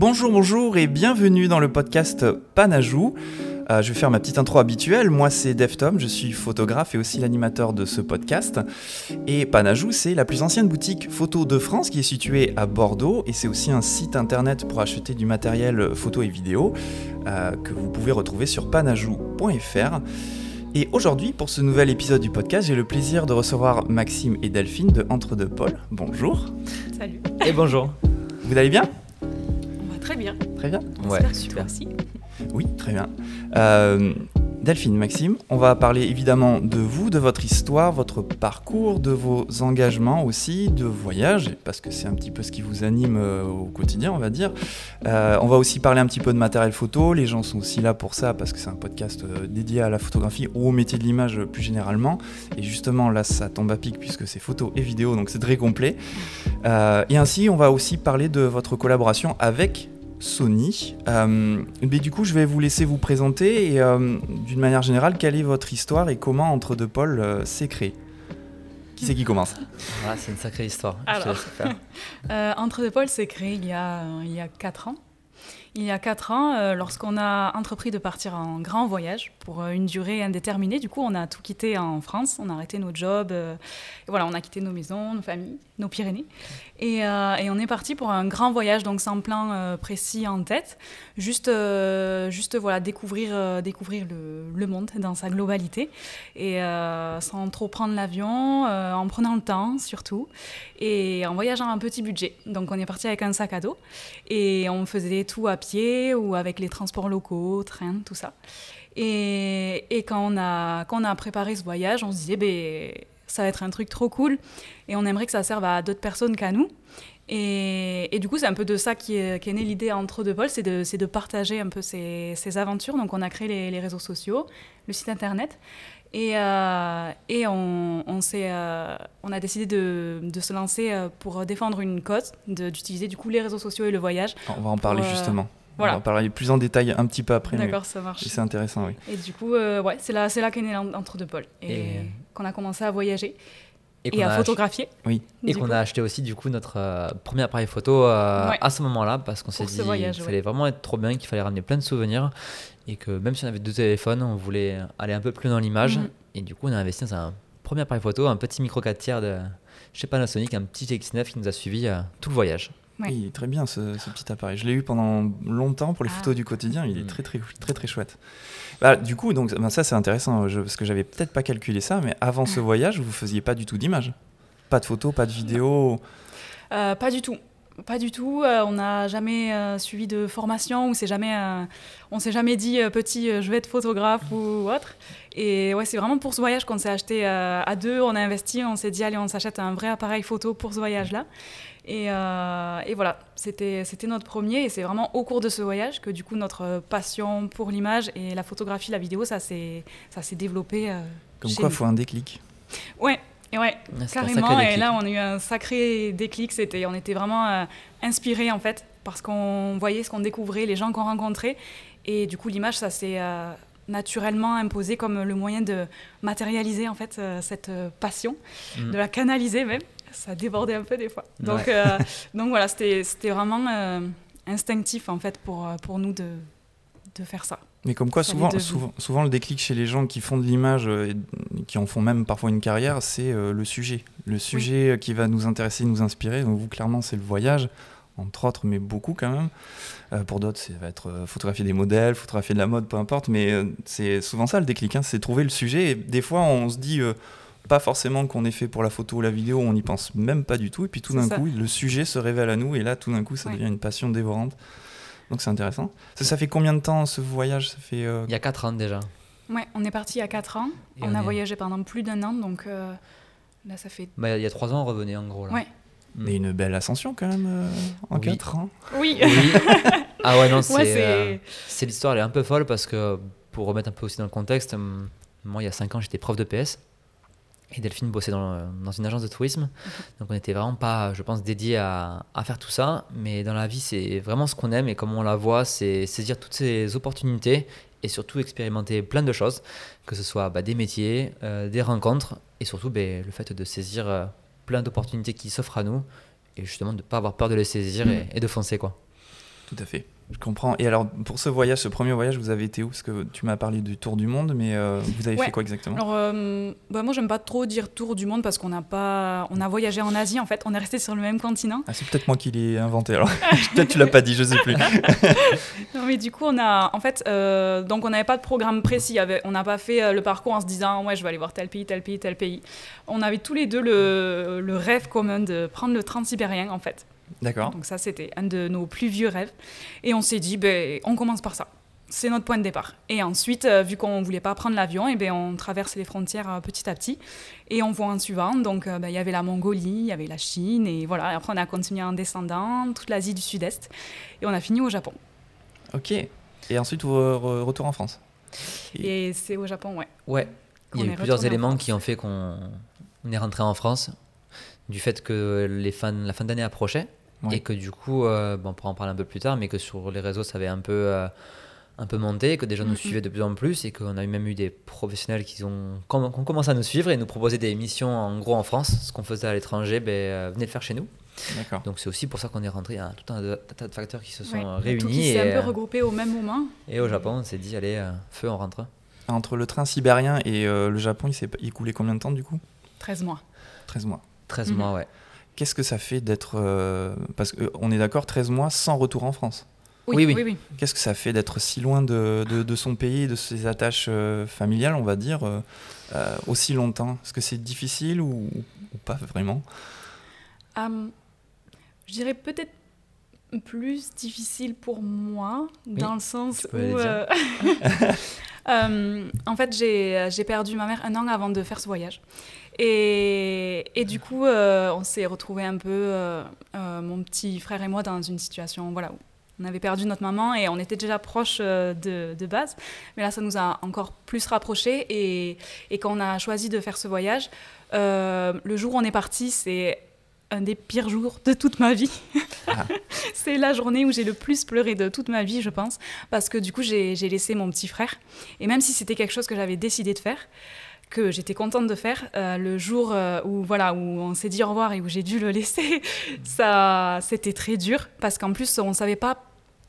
Bonjour, bonjour et bienvenue dans le podcast Panajou. Euh, je vais faire ma petite intro habituelle. Moi, c'est Deftom, je suis photographe et aussi l'animateur de ce podcast. Et Panajou, c'est la plus ancienne boutique photo de France qui est située à Bordeaux et c'est aussi un site internet pour acheter du matériel photo et vidéo euh, que vous pouvez retrouver sur panajou.fr. Et aujourd'hui, pour ce nouvel épisode du podcast, j'ai le plaisir de recevoir Maxime et Delphine de Entre deux Pôles. Bonjour. Salut. Et bonjour. Vous allez bien? Très bien. Très bien. Ouais, J'espère que super. Oui, très bien. Euh, Delphine, Maxime, on va parler évidemment de vous, de votre histoire, votre parcours, de vos engagements aussi, de voyages, parce que c'est un petit peu ce qui vous anime euh, au quotidien, on va dire. Euh, on va aussi parler un petit peu de matériel photo. Les gens sont aussi là pour ça, parce que c'est un podcast dédié à la photographie ou au métier de l'image plus généralement. Et justement, là, ça tombe à pic puisque c'est photo et vidéo, donc c'est très complet. Euh, et ainsi, on va aussi parler de votre collaboration avec Sony. Euh, mais du coup, je vais vous laisser vous présenter et euh, d'une manière générale, quelle est votre histoire et comment Entre deux pôles euh, s'est créé? Qui c'est qui commence? Voilà, c'est une sacrée histoire. Alors. Euh, Entre deux pôles s'est créé il y a, il y a 4 ans. Il y a 4 ans, euh, lorsqu'on a entrepris de partir en grand voyage pour une durée indéterminée, du coup, on a tout quitté en France, on a arrêté nos jobs, euh, et voilà, on a quitté nos maisons, nos familles, nos Pyrénées, et, euh, et on est parti pour un grand voyage, donc sans plan euh, précis en tête, juste, euh, juste voilà, découvrir, découvrir le, le monde dans sa globalité, et sans trop prendre l'avion, en prenant le temps surtout, et en voyageant un petit budget. Donc on est parti avec un sac à dos, et on faisait tout à pied ou avec les transports locaux, train, tout ça. Et, et quand, on a, quand on a préparé ce voyage, on se disait, ben, ça va être un truc trop cool et on aimerait que ça serve à d'autres personnes qu'à nous. Et, et du coup, c'est un peu de ça qui est, née l'idée entre deux pôles, c'est de, c'est de partager un peu ces, ces aventures. Donc on a créé les, les réseaux sociaux, le site internet. Et, euh, et on, on, s'est, euh, on a décidé de, de se lancer euh, pour défendre une cause, d'utiliser du coup les réseaux sociaux et le voyage. On va en parler euh, justement. Voilà. On va en parler plus en détail un petit peu après. D'accord, ça marche. C'est intéressant, oui. Et du coup, euh, ouais, c'est là, c'est là qu'est né l'en- entre deux pôles. Et, Et- qu'on a commencé à voyager et, à ach- photographier. Oui. Et qu'on a acheté aussi du coup notre euh, premier appareil photo euh, Ouais. à ce moment-là parce qu'on s'est dit qu'il ouais. fallait vraiment être trop bien, qu'il fallait ramener plein de souvenirs et que même si on avait deux téléphones, on voulait aller un peu plus dans l'image. Mhm. Et du coup, on a investi dans un premier appareil photo, un petit micro 4 tiers de chez Panasonic, un petit X9 qui nous a suivi euh, tout le voyage. Ouais. Oui, il est très bien ce, ce petit appareil. Je l'ai eu pendant longtemps pour les Ah. photos du quotidien. Il est Mm. très très très très chouette. Bah, du coup, donc ben, ça c'est intéressant je- parce que j'avais peut-être pas calculé ça, mais avant ce voyage, vous faisiez pas du tout d'images, pas de photos, pas de vidéos? Euh, pas du tout. Pas du tout. Euh, on n'a jamais euh, suivi de formation ou c'est jamais, euh, on s'est jamais dit euh, petit, euh, je vais être photographe ou autre. Et ouais, c'est vraiment pour ce voyage qu'on s'est acheté euh, à deux. On a investi, on s'est dit allez, on s'achète un vrai appareil photo pour ce voyage-là. Et, euh, et voilà, c'était notre premier. Et c'est vraiment au cours de ce voyage que du coup notre passion pour l'image et la photographie, la vidéo, ça s'est développé. euh, Comme quoi, nous. faut un déclic. Ouais, et ouais, carrément. Et là, on a eu un sacré déclic. C'était, on était vraiment euh, inspirés en fait, parce qu'on voyait ce qu'on découvrait, les gens qu'on rencontrait, et du coup, l'image, ça s'est euh, naturellement imposé comme le moyen de matérialiser en fait euh, cette passion, Mm. de la canaliser même. Ça débordait un peu des fois. Donc, Ouais. euh, donc voilà, c'était, vraiment euh, instinctif en fait pour, euh, pour nous de, de faire ça. Mais comme quoi, souvent, le déclic chez les gens qui font de l'image et qui en font même parfois une carrière, c'est le sujet. Le sujet qui va nous intéresser, nous inspirer. Donc vous, clairement, c'est le voyage, entre autres, mais beaucoup quand même. Euh, pour d'autres, ça va être photographier des modèles, photographier de la mode, peu importe. Mais c'est souvent ça le déclic, hein, c'est trouver le sujet. Et des fois, on se dit euh, pas forcément qu'on est fait pour la photo ou la vidéo, on n'y pense même pas du tout. Et puis tout d'un coup, le sujet se révèle à nous. Et là, tout d'un coup, ça Ouais. devient une passion dévorante. Donc c'est intéressant. Ça, ça fait combien de temps ce voyage? Ça fait euh, Il y a 4 ans déjà. Ouais, on est parti il y a 4 ans. Et on, on a est- voyagé pendant plus d'un an, donc euh, là, ça fait. Bah, il y a 3 ans, on revenait en gros. Là. Ouais. Mm. Mais une belle ascension quand même euh, en Oui. 4 ans. Oui. Oui. ah ouais, non, c'est. Ouais, euh, l'histoire, elle est un peu folle parce que pour remettre un peu aussi dans le contexte, moi il y a 5 ans j'étais prof de PS et Delphine bossait dans, dans une agence de tourisme. Donc on n'était vraiment pas, je pense, dédié à, à faire tout ça. Mais dans la vie, c'est vraiment ce qu'on aime et comme on la voit, c'est saisir toutes ces opportunités et surtout expérimenter plein de choses, que ce soit bah, des métiers, euh, des rencontres et surtout ben, le fait de saisir euh, plein d'opportunités qui s'offrent à nous et justement de ne pas avoir peur de les saisir et, et de foncer quoi. Tout à fait. Je comprends. Et alors, pour ce voyage, ce premier voyage, vous avez été où? Parce que tu m'as parlé du tour du monde, mais euh, vous avez Ouais. fait quoi exactement? Alors, euh, bah, moi, j'aime pas trop dire tour du monde parce qu'on n'a pas, on a voyagé en Asie en fait. On est resté sur le même continent. ah, C'est peut-être moi qui l'ai inventé alors. peut-être tu l'as pas dit, je sais plus. Non, mais du coup, on a, en fait, euh, donc on n'avait pas de programme précis. On n'a pas fait le parcours en se disant, ouais, je vais aller voir tel pays, tel pays, tel pays. On avait tous les deux le, le rêve commun de prendre le transsibérien, en fait. D'accord. Donc ça, c'était un de nos plus vieux rêves. Et on s'est dit, ben, on commence par ça. C'est notre point de départ. Et ensuite, euh, vu qu'on voulait pas prendre l'avion, et ben, on traverse les frontières euh, petit à petit. Et on voit en suivant. Donc, euh, ben, il y avait la Mongolie, il y avait la Chine. Et voilà. Et après, on a continué en descendant, toute l'Asie du Sud-Est. Et on a fini au Japon. Ok. Et ensuite, re- re- retour en France. Et- Et c'est au Japon, ouais. Ouais, il y a eu plusieurs éléments France. qui ont fait qu'on on est rentré en France, du fait que les la fin d'année approchait, Ouais. et que du coup, euh, bon, on pourra en parler un peu plus tard, mais que sur les réseaux, ça avait un peu, euh, un peu monté, que des gens nous Mhm. suivaient de plus en plus, et qu'on a même eu des professionnels qui ont, qui ont commencé à nous suivre et nous proposer des missions en gros en France, ce qu'on faisait à l'étranger, ben, euh, venez le faire chez nous. D'accord. Donc c'est aussi pour ça qu'on est rentré, il y a tout un tas de facteurs qui se sont Ouais. euh, Tout réunis, qui s'est et, un peu regroupé au même moment. et au Japon, on s'est dit, allez, euh, feu, on rentre. Entre le train sibérien et euh, le Japon, il s'est il coulait combien de temps du coup? 13 mois. 13 mois. 13 Mhm. mois, ouais. Qu'est-ce que ça fait d'être. euh, Parce qu'on est d'accord, 13 mois sans retour en France. Oui, oui. oui, oui. Qu'est-ce que ça fait d'être si loin de, de- de son pays, de ses attaches euh, familiales, on va dire, euh, aussi longtemps? Est-ce que c'est difficile ou, ou pas vraiment? Euh, je dirais peut-être plus difficile pour moi, dans le sens tu où... peux aller dire. euh, euh, en fait, j'ai j'ai perdu ma mère un an avant de faire ce voyage. Et, et du coup, euh, on s'est retrouvés un peu, euh, euh, mon petit frère et moi, dans une situation voilà, où on avait perdu notre maman et on était déjà proches de, de base. Mais là, ça nous a encore plus rapprochés. Et, et quand on a choisi de faire ce voyage, le jour où on est parti, c'est un des pires jours de toute ma vie. Ah. c'est la journée où j'ai le plus pleuré de toute ma vie, je pense, parce que du coup, j'ai laissé mon petit frère. Et même si c'était quelque chose que j'avais décidé de faire, que j'étais contente de faire, euh, le jour euh, où voilà où on s'est dit au revoir et où j'ai dû le laisser, ça c'était très dur parce qu'en plus on savait pas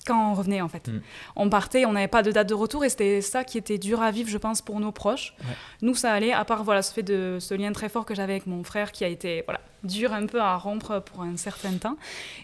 quand on revenait en fait. Mm. On partait, on n'avait pas de date de retour et c'était ça qui était dur à vivre, je pense, pour nos proches. Ouais. Nous, ça allait, à part voilà, ce fait de ce lien très fort que j'avais avec mon frère qui a été voilà, dur un peu à rompre pour un certain temps.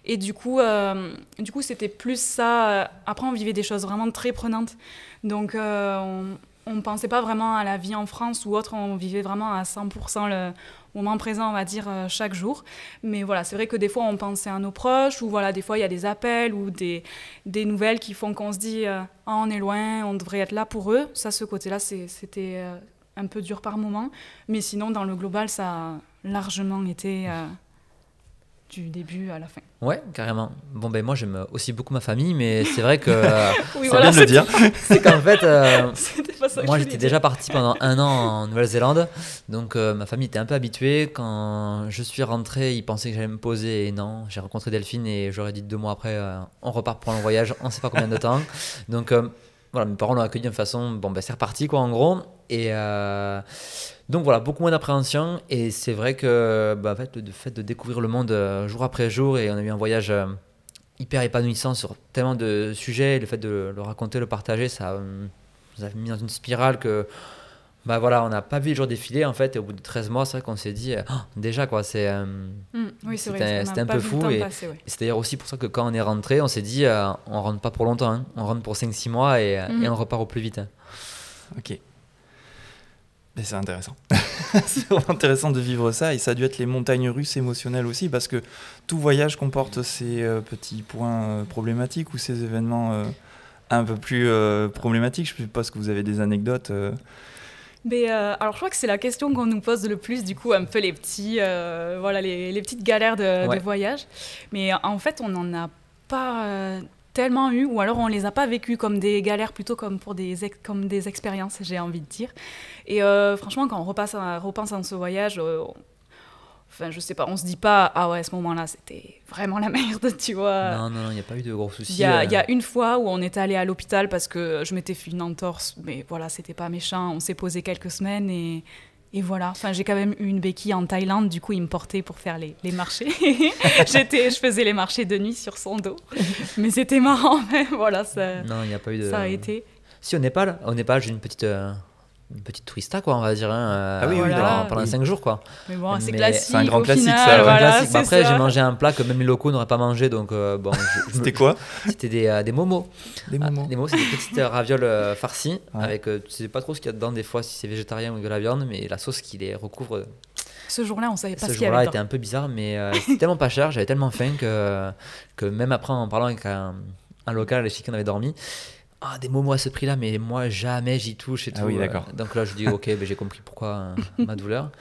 Et du coup, euh, du coup c'était plus ça. Après, on vivait des choses vraiment très prenantes. Donc, euh, on ne pensait pas vraiment à la vie en France ou autre, on vivait vraiment à 100% le moment présent, on va dire, euh, chaque jour. Mais voilà, c'est vrai que des fois, on pensait à nos proches, ou voilà, des fois, il y a des appels ou des, des nouvelles qui font qu'on se dit, euh, Ah, on est loin, on devrait être là pour eux. Ça, ce côté-là, c'était euh, un peu dur par moment. Mais sinon, dans le global, ça a largement été du début à la fin. Ouais, carrément. Bon, ben moi j'aime aussi beaucoup ma famille, mais c'est vrai que euh, Oui, C'est bien de le dire. c'est qu'en fait, euh, moi j'étais déjà parti pendant un an en Nouvelle-Zélande, donc euh, ma famille était un peu habituée. Quand je suis rentré, ils pensaient que j'allais me poser, et non, j'ai rencontré Delphine et j'aurais dit deux mois après, euh, on repart pour un voyage, on sait pas combien de temps. Donc euh, voilà, mes parents l'ont accueilli de façon, bon ben c'est reparti quoi en gros. Et euh, donc voilà, beaucoup moins d'appréhension. Et c'est vrai que bah, en fait, le fait de découvrir le monde euh, jour après jour, et on a eu un voyage euh, hyper épanouissant sur tellement de sujets, et le fait de le raconter, le partager, ça euh, nous a mis dans une spirale que. Bah voilà, on n'a pas vu le jour défiler en fait, et au bout de 13 mois, c'est vrai qu'on s'est dit, Ah, déjà quoi, c'est. euh, Mm, oui, C'était- c'était un pas peu fou et- passer, ouais. et c'est d'ailleurs aussi pour ça que quand on est rentré, on s'est dit, euh, on rentre pas pour longtemps, hein. on rentre pour 5-6 mois et, Mhm. et on repart au plus vite. Ok. C'est intéressant. c'est intéressant de vivre ça et ça a dû être les montagnes russes émotionnelles aussi parce que tout voyage comporte ces euh, petits points euh, problématiques ou ces événements euh, un peu plus problématiques. Je suppose que vous avez des anecdotes. Mais euh, alors, je crois que c'est la question qu'on nous pose le plus, du coup, un peu les petits, euh, voilà, les, les petites galères de, de Ouais. voyage. Mais en fait, on n'en a pas euh, tellement eu, ou alors on les a pas vécues comme des galères, plutôt comme pour des comme des expériences, j'ai envie de dire. Et euh, franchement, quand on repasse à, repense à ce voyage, euh, on- enfin, je sais pas, on se dit pas, ah ouais, à ce moment-là, c'était vraiment la merde, tu vois. non, non, il n'y a pas eu de gros soucis. Il y, a, euh. il y a une fois où on est allé à l'hôpital parce que je m'étais fait une entorse, mais voilà, c'était pas méchant. On s'est posé quelques semaines et, et voilà, enfin, j'ai quand même eu une béquille en Thaïlande, du coup il me portait pour faire les, les marchés. J'étais, je faisais les marchés de nuit sur son dos. Mais c'était marrant, mais voilà, ça, Non, il n'y a pas eu de. ça a été. Si au Népal, au Népal, j'ai une petite, euh, une petite tourista quoi, on va dire, hein, euh, Ah oui, oui, pendant, pendant Oui. 5 jours quoi. Mais bon, c'est classique. c'est un grand classique, final, ça, voilà, Classique. c'est Après, j'ai mangé un plat que même les locaux n'auraient pas mangé, donc euh, bon, C'était quoi c'était des, euh, des momos. Des Ah, momos des momos, c'est des petites ravioles euh, farcies Ouais. avec, euh, tu sais pas trop ce qu'il y a dedans des fois, si c'est végétarien ou de la viande, mais la sauce qui les recouvre. Ce jour-là, on savait pas Ce ce qu'il y jour-là avait était dedans. un peu bizarre, mais euh, c'était tellement pas cher, j'avais tellement faim que, que même après en parlant avec un, un local chez qui on avait dormi, ah des momos à ce prix-là, mais moi jamais j'y touche et Ah tout. oui, euh. d'accord. Donc là je dis ok, ben, j'ai compris pourquoi euh, ma douleur.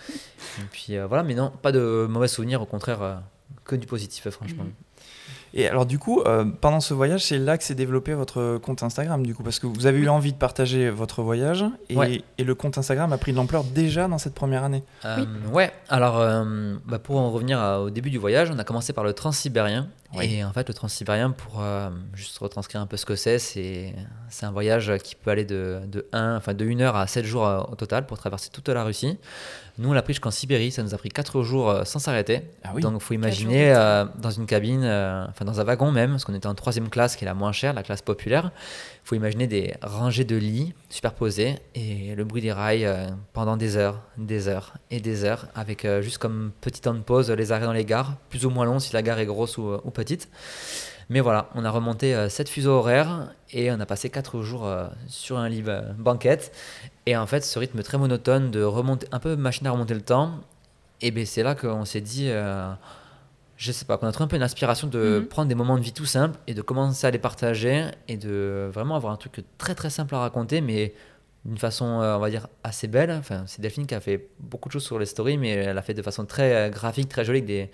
Et puis euh, voilà, mais non, pas de mauvais souvenirs, au contraire euh, que du positif franchement. Mhm. Et alors du coup, euh, pendant ce voyage, c'est là que s'est développé votre compte Instagram, du coup, parce que vous avez eu envie de partager votre voyage, et, Ouais. et le compte Instagram a pris de l'ampleur déjà dans cette première année. Euh, Ouais, alors euh, bah, pour en revenir à- au début du voyage, on a commencé par le transsibérien. Oui. Et en fait, le transsibérien, pour euh, juste retranscrire un peu ce que c'est, c'est c'est un voyage qui peut aller de, de, 1, enfin de 1 heure à 7 jours au total pour traverser toute la Russie. Nous, on l'a pris jusqu'en Sibérie, ça nous a pris 4 jours euh, sans s'arrêter. Ah oui. Donc, il faut imaginer euh, dans une cabine, euh, enfin dans un wagon même, parce qu'on était en troisième classe, qui est la moins chère, la classe populaire. Il faut imaginer des rangées de lits superposés et le bruit des rails euh, pendant des heures, des heures et des heures, avec juste comme petit temps de pause les arrêts dans les gares, plus ou moins long si la gare est grosse ou, ou petite. Mais voilà, on a remonté 7 fuseaux horaires et on a passé 4 jours sur un lit banquette. Et en fait, ce rythme très monotone de remonter, un peu machine à remonter le temps, et ben c'est là qu'on s'est dit, euh, je sais pas, qu'on a trouvé un peu une aspiration de Mhm. prendre des moments de vie tout simples et de commencer à les partager et de vraiment avoir un truc très très simple à raconter, mais d'une façon, euh, on va dire, assez belle. Enfin, c'est Delphine qui a fait beaucoup de choses sur les stories, mais elle a fait de façon très euh, graphique, très jolie, avec des,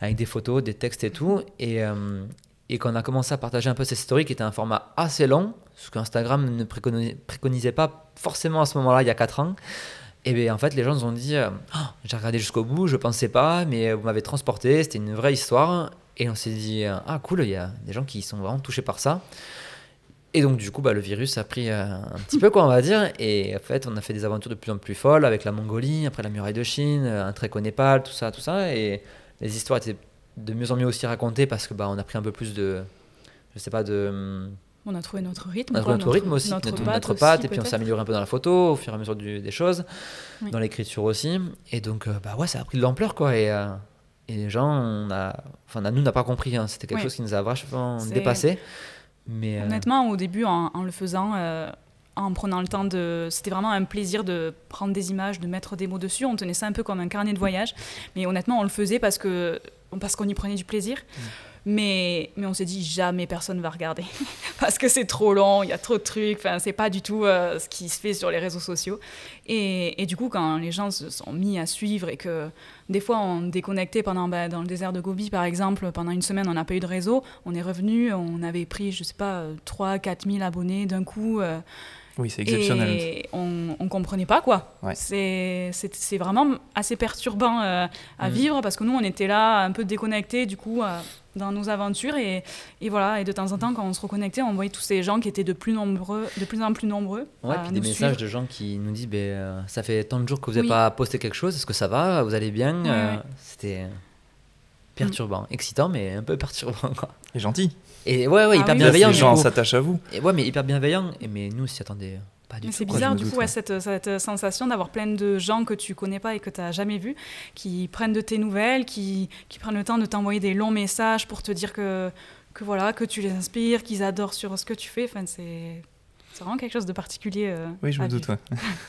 avec des photos, des textes et tout. Et, euh, et quand on a commencé à partager un peu ces stories, qui étaient un format assez long, ce qu'Instagram ne préconisait, pas forcément à ce moment-là, il y a 4 ans, et bien en fait, les gens nous ont dit euh, Ah, J'ai regardé jusqu'au bout, je pensais pas, mais vous m'avez transporté, c'était une vraie histoire. Et on s'est dit euh, Ah, cool, il y a des gens qui sont vraiment touchés par ça. Et donc, du coup, bah, le virus a pris euh, un petit peu, quoi, on va dire. Et en fait, on a fait des aventures de plus en plus folles avec la Mongolie, après la muraille de Chine, un trek au Népal, tout ça, tout ça. Et les histoires étaient de mieux en mieux aussi racontées parce que bah, on a pris un peu plus de. Je sais pas, de. On a trouvé notre rythme. on a trouvé notre rythme aussi, notre, notre, patte notre aussi, patte, et puis on s'est amélioré un peu dans la photo au fur et à mesure du- des choses, Oui. dans l'écriture aussi. Et donc, euh, bah ouais, ça a pris de l'ampleur, quoi. Et, euh, et les gens, on a, enfin, nous, on n'a pas compris. hein. C'était quelque Oui. chose qui nous a vachement dépassé. Mais euh, Honnêtement, au début, en, en le faisant, euh, en prenant le temps de. C'était vraiment un plaisir de prendre des images, de mettre des mots dessus. On tenait ça un peu comme un carnet de voyage. Mais honnêtement, on le faisait parce que parce qu'on y prenait du plaisir. Mm. Mais, mais on s'est dit jamais personne va regarder parce que c'est trop long, il y a trop de trucs, enfin c'est pas du tout euh, ce qui se fait sur les réseaux sociaux. Et, et du coup, quand les gens se sont mis à suivre et que des fois on déconnectait pendant bah, dans le désert de Gobi par exemple, pendant une semaine on n'a pas eu de réseau, on est revenu, on avait pris je sais pas 3 4 000 abonnés d'un coup. euh, Oui, c'est exceptionnel. et on, on comprenait pas quoi. Ouais. C'est, vraiment assez perturbant euh, à Mm. vivre parce que nous on était là un peu déconnectés du coup euh, dans nos aventures et, et voilà et de temps en temps quand on se reconnectait on voyait tous ces gens qui étaient de plus nombreux, de plus en plus nombreux. ouais, puis des messages suivre. de gens qui nous disent ben, euh, Ça fait tant de jours que vous n'avez Oui. pas posté quelque chose, est-ce que ça va? Vous allez bien? Ouais, Euh, ouais. C'était perturbant, excitant, mais un peu perturbant. Quoi. Et gentil. Et ouais, ouais, Ah hyper oui. bienveillant. les gens s'attachent à vous. Et ouais, mais hyper bienveillant. Et mais nous, on s'y attendait pas du Mais tout. c'est bizarre du coup ouais, cette, cette sensation d'avoir plein de gens que tu connais pas et que tu n'as jamais vus, qui prennent de tes nouvelles, qui, qui prennent le temps de t'envoyer des longs messages pour te dire que, que voilà que tu les inspires, qu'ils adorent sur ce que tu fais. Enfin, c'est, c'est vraiment quelque chose de particulier. euh, Oui, je me doute. ouais.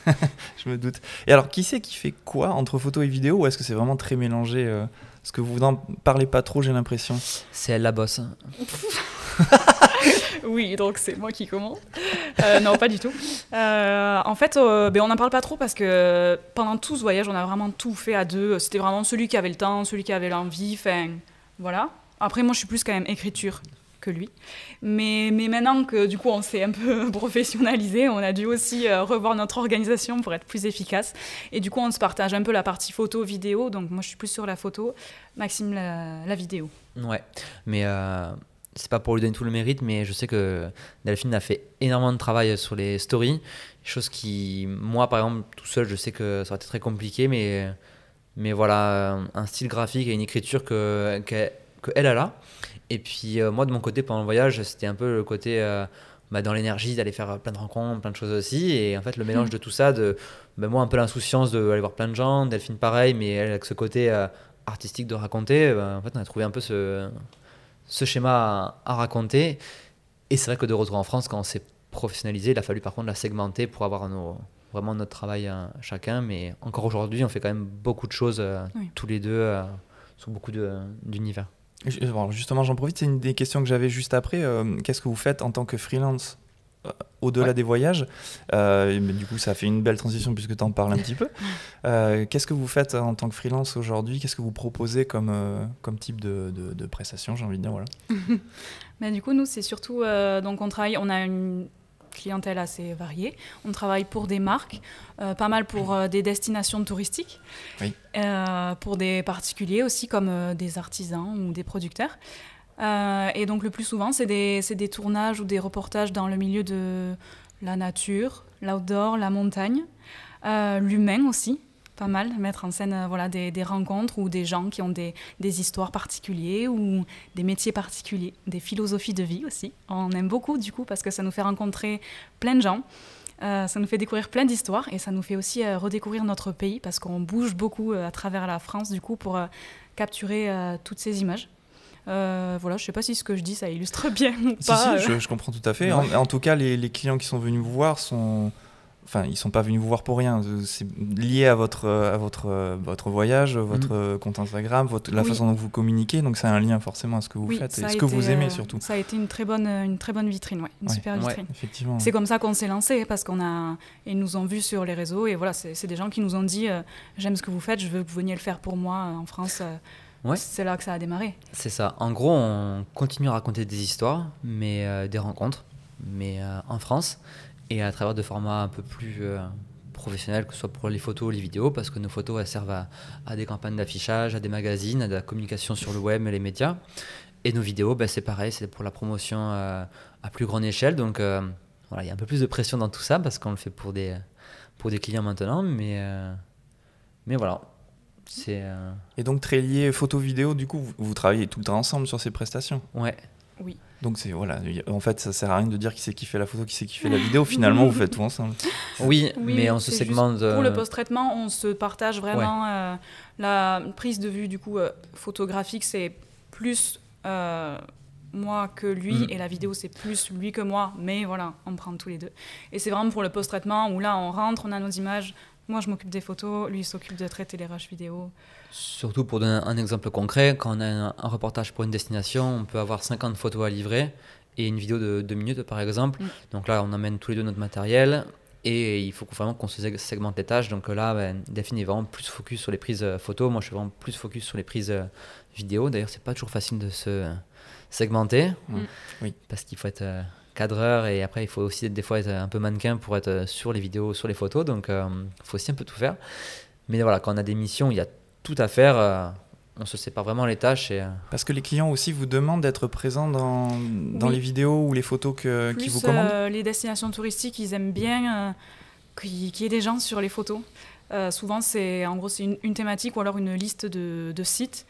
je me doute. Et alors, qui c'est qui fait quoi entre photo et vidéo Ou est-ce que c'est vraiment très mélangé euh, Parce que vous n'en parlez pas trop, j'ai l'impression. C'est elle la bosse. Oui, donc c'est moi qui commence. Euh, non, pas du tout. Euh, en fait, euh, ben, on n'en parle pas trop parce que pendant tout ce voyage, on a vraiment tout fait à deux. C'était vraiment celui qui avait le temps, celui qui avait l'envie. Enfin, voilà. Après, moi, je suis plus quand même écriture que lui. Mais, mais maintenant que du coup, on s'est un peu professionnalisé, on a dû aussi euh, revoir notre organisation pour être plus efficace. Et du coup, on se partage un peu la partie photo, vidéo. Donc, moi, je suis plus sur la photo, Maxime, la, vidéo. Ouais. Mais euh, c'est pas pour lui donner tout le mérite, mais je sais que Delphine a fait énormément de travail sur les stories, chose qui, moi par exemple, tout seul, je sais que ça aurait été très compliqué, mais, mais voilà, un style graphique et une écriture que, que, a là. Et puis moi de mon côté, pendant le voyage, c'était un peu le côté bah, dans l'énergie d'aller faire plein de rencontres, plein de choses aussi. Et en fait, le mélange de tout ça, de bah, moi un peu l'insouciance d'aller voir plein de gens, Delphine pareil, mais elle avec ce côté euh, artistique de raconter, bah, en fait, on a trouvé un peu ce, ce schéma à, raconter. Et c'est vrai que de retour en France, quand on s'est professionnalisé, il a fallu par contre la segmenter pour avoir nos, vraiment notre travail à euh, chacun. Mais encore aujourd'hui, on fait quand même beaucoup de choses euh, tous les deux sur beaucoup d'univers. Justement, j'en profite, c'est une des questions que j'avais juste après. Euh, qu'est-ce que vous faites en tant que freelance euh, au-delà des voyages? Euh, Du coup, ça fait une belle transition puisque tu en parles un petit peu. Qu'est-ce que vous faites en tant que freelance aujourd'hui? Qu'est-ce que vous proposez comme, comme type de, de, de prestation J'ai envie de dire, voilà. Mais du coup, nous, c'est surtout. donc, on travaille, on a une clientèle assez variée. On travaille pour des marques, euh, pas mal pour euh, des destinations touristiques, euh, pour des particuliers aussi comme des artisans ou des producteurs. et donc le plus souvent, c'est des, des, tournages ou des reportages dans le milieu de la nature, l'outdoor, la montagne, l'humain aussi pas mal, mettre en scène euh, voilà, des, rencontres ou des gens qui ont des, histoires particulières ou des métiers particuliers, des philosophies de vie aussi. On aime beaucoup du coup parce que ça nous fait rencontrer plein de gens. Euh, ça nous fait découvrir plein d'histoires et ça nous fait aussi euh, redécouvrir notre pays parce qu'on bouge beaucoup à travers la France du coup pour capturer toutes ces images. voilà, je sais pas si ce que je dis ça illustre bien ou pas. Si, je, comprends tout à fait. En, tout cas, les, les, clients qui sont venus vous voir sont enfin, ils sont pas venus vous voir pour rien. C'est lié à votre, à votre, votre voyage, votre mm. compte Instagram, votre, la façon dont vous communiquez. Donc, c'est un lien forcément à ce que vous faites et ce que vous aimez euh, surtout. Ça a été une très bonne, une très bonne vitrine, ouais, une super vitrine. effectivement. C'est comme ça qu'on s'est lancé parce qu'on a, ils nous ont vus sur les réseaux et voilà, c'est des gens qui nous ont dit, euh, j'aime ce que vous faites, je veux que vous veniez le faire pour moi euh, en France. Ouais. C'est là que ça a démarré. C'est ça. En gros, on continue à raconter des histoires, mais des rencontres, mais en France et à travers de formats un peu plus euh, professionnels, que ce soit pour les photos ou les vidéos, parce que nos photos elles servent à, des campagnes d'affichage, à des magazines, à de la communication sur le web et les médias. Et nos vidéos, ben, c'est pareil, c'est pour la promotion euh, à plus grande échelle. Donc euh, voilà, il y a un peu plus de pression dans tout ça parce qu'on le fait pour des, pour des clients maintenant. Mais, mais voilà. C'est, Et donc très lié photo-vidéo, du coup, vous, vous, travaillez tout le temps ensemble sur ces prestations? Ouais. Oui. Donc c'est voilà, en fait ça sert à rien de dire qui c'est qui fait la photo, qui c'est qui fait la vidéo. Finalement, vous faites tout ensemble. Oui, mais on se segmente. Pour le post-traitement, on se partage vraiment euh, la prise de vue du coup euh, photographique, c'est plus euh, moi que lui mm. et la vidéo c'est plus lui que moi. Mais voilà, on prend tous les deux. Et c'est vraiment pour le post-traitement où là on rentre, on a nos images. Moi je m'occupe des photos, lui il s'occupe de traiter les rushs vidéo. Surtout pour donner un exemple concret, quand on a un, reportage pour une destination, on peut avoir 50 photos à livrer et une vidéo de 2 minutes par exemple. Mm. Donc là, on amène tous les deux notre matériel et il faut vraiment qu'on se segmente les tâches. Donc là, ben, Delphine est vraiment plus focus sur les prises euh, photos. Moi, je suis vraiment plus focus sur les prises euh, vidéo. D'ailleurs, c'est pas toujours facile de se segmenter. Mm. Oui. Parce qu'il faut être euh, cadreur et après, il faut aussi des fois être un peu mannequin pour être sur les vidéos, sur les photos. Donc, il faut aussi un peu tout faire. Mais voilà, quand on a des missions, il y a tout à faire. Euh, on se sépare vraiment les tâches. Et... Euh, Parce que les clients aussi vous demandent d'être présents dans, dans les vidéos ou les photos que, qui vous commandent euh, Les destinations touristiques, ils aiment bien qu'il y ait des gens sur les photos. souvent, c'est en gros c'est une, thématique ou alors une liste de, de sites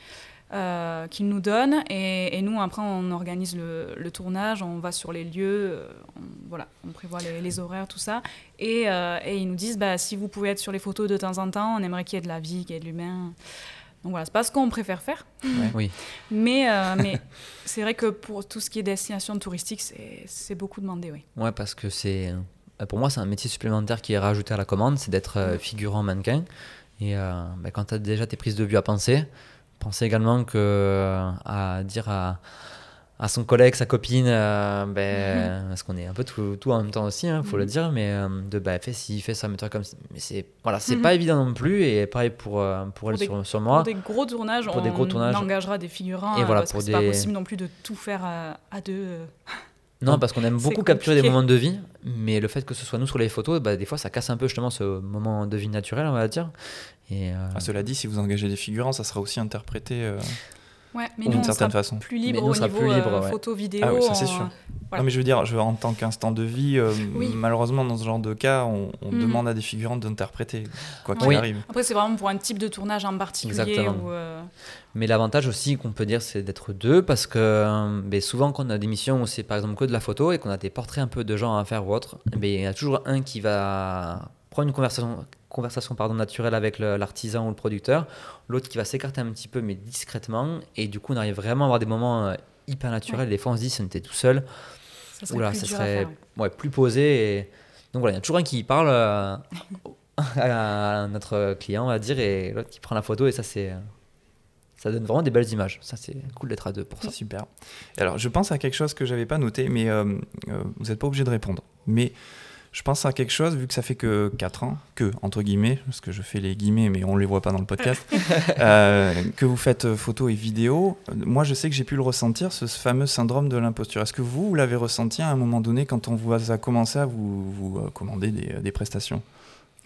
euh, qu'ils nous donnent. Et, nous, après, on organise le, tournage, on va sur les lieux, on, voilà, on prévoit les, horaires, tout ça. Et, et, ils nous disent, bah, si vous pouvez être sur les photos de temps en temps, on aimerait qu'il y ait de la vie, qu'il y ait de l'humain. Donc voilà, c'est pas ce qu'on préfère faire. oui. Mais, euh, mais c'est vrai que pour tout ce qui est destination touristique, c'est beaucoup demandé, oui. Ouais, parce que c'est. Euh, pour moi, c'est un métier supplémentaire qui est rajouté à la commande, c'est d'être figurant mannequin. Et bah, quand tu as déjà tes prises de vue à penser, Pensez également que euh, à dire à, à son collègue, sa copine, euh, ben, mhm. parce qu'on est un peu tout, tout, en même temps aussi, il hein, faut le mhm. dire, mais euh, de bah, fait si fait ça, mets-toi comme ça. Mais c'est voilà, c'est mhm. pas évident non plus, et pareil pour, pour elle sur, sur, moi. Pour des gros tournages, pour on, des gros tournages. engagera des figurants, et voilà, parce que c'est pas possible non plus de tout faire à, à deux. Non, parce qu'on aime beaucoup capturer des moments de vie, mais le fait que ce soit nous sur les photos, bah, des fois ça casse un peu justement ce moment de vie naturel, on va dire. Et euh, ah, cela dit, si vous engagez des figurants, ça sera aussi interprété. Euh, Ouais, mais d'une certaine sera façon. plus Mais libre on au sera niveau plus libre, euh, ouais. photo, vidéo. Ah oui, ça c'est en- sûr. Voilà. Non, mais je veux dire, je, en tant qu'instant de vie, euh, Oui. malheureusement, dans ce genre de cas, on, on Mhm. demande à des figurantes d'interpréter, quoi qu'il Oui. arrive. Après, c'est vraiment pour un type de tournage en particulier. Exactement. Où, euh, Mais l'avantage aussi qu'on peut dire, c'est d'être deux parce que ben, souvent, quand on a des missions où c'est par exemple que de la photo et qu'on a des portraits un peu de gens à faire ou autre, ben, il y a toujours un qui va prendre une conversation, conversation pardon, naturelle avec l'artisan ou le producteur, l'autre qui va s'écarter un petit peu mais discrètement et du coup, on arrive vraiment à avoir des moments euh, hyper naturels. Des fois, on se dit, si on était tout seul, ça serait Oula, plus ça serait ouais, plus posé. Et... Donc voilà, il y a toujours un qui parle euh, à notre client, on va dire, et l'autre qui prend la photo, et ça, c'est. Ça donne vraiment des belles images. Ça, c'est cool d'être à deux pour ça. Super. Alors, je pense à quelque chose que j'avais pas noté, mais euh, euh, vous n'êtes pas obligé de répondre. Mais je pense à quelque chose, vu que ça fait que 4 ans, que, entre guillemets, parce que je fais les guillemets, mais on les voit pas dans le podcast, euh, que vous faites euh, photo et vidéo. Moi, je sais que j'ai pu le ressentir, ce fameux syndrome de l'imposture. Est-ce que vous, vous l'avez ressenti à un moment donné quand on vous a commencé à vous, vous euh, commander des, des prestations?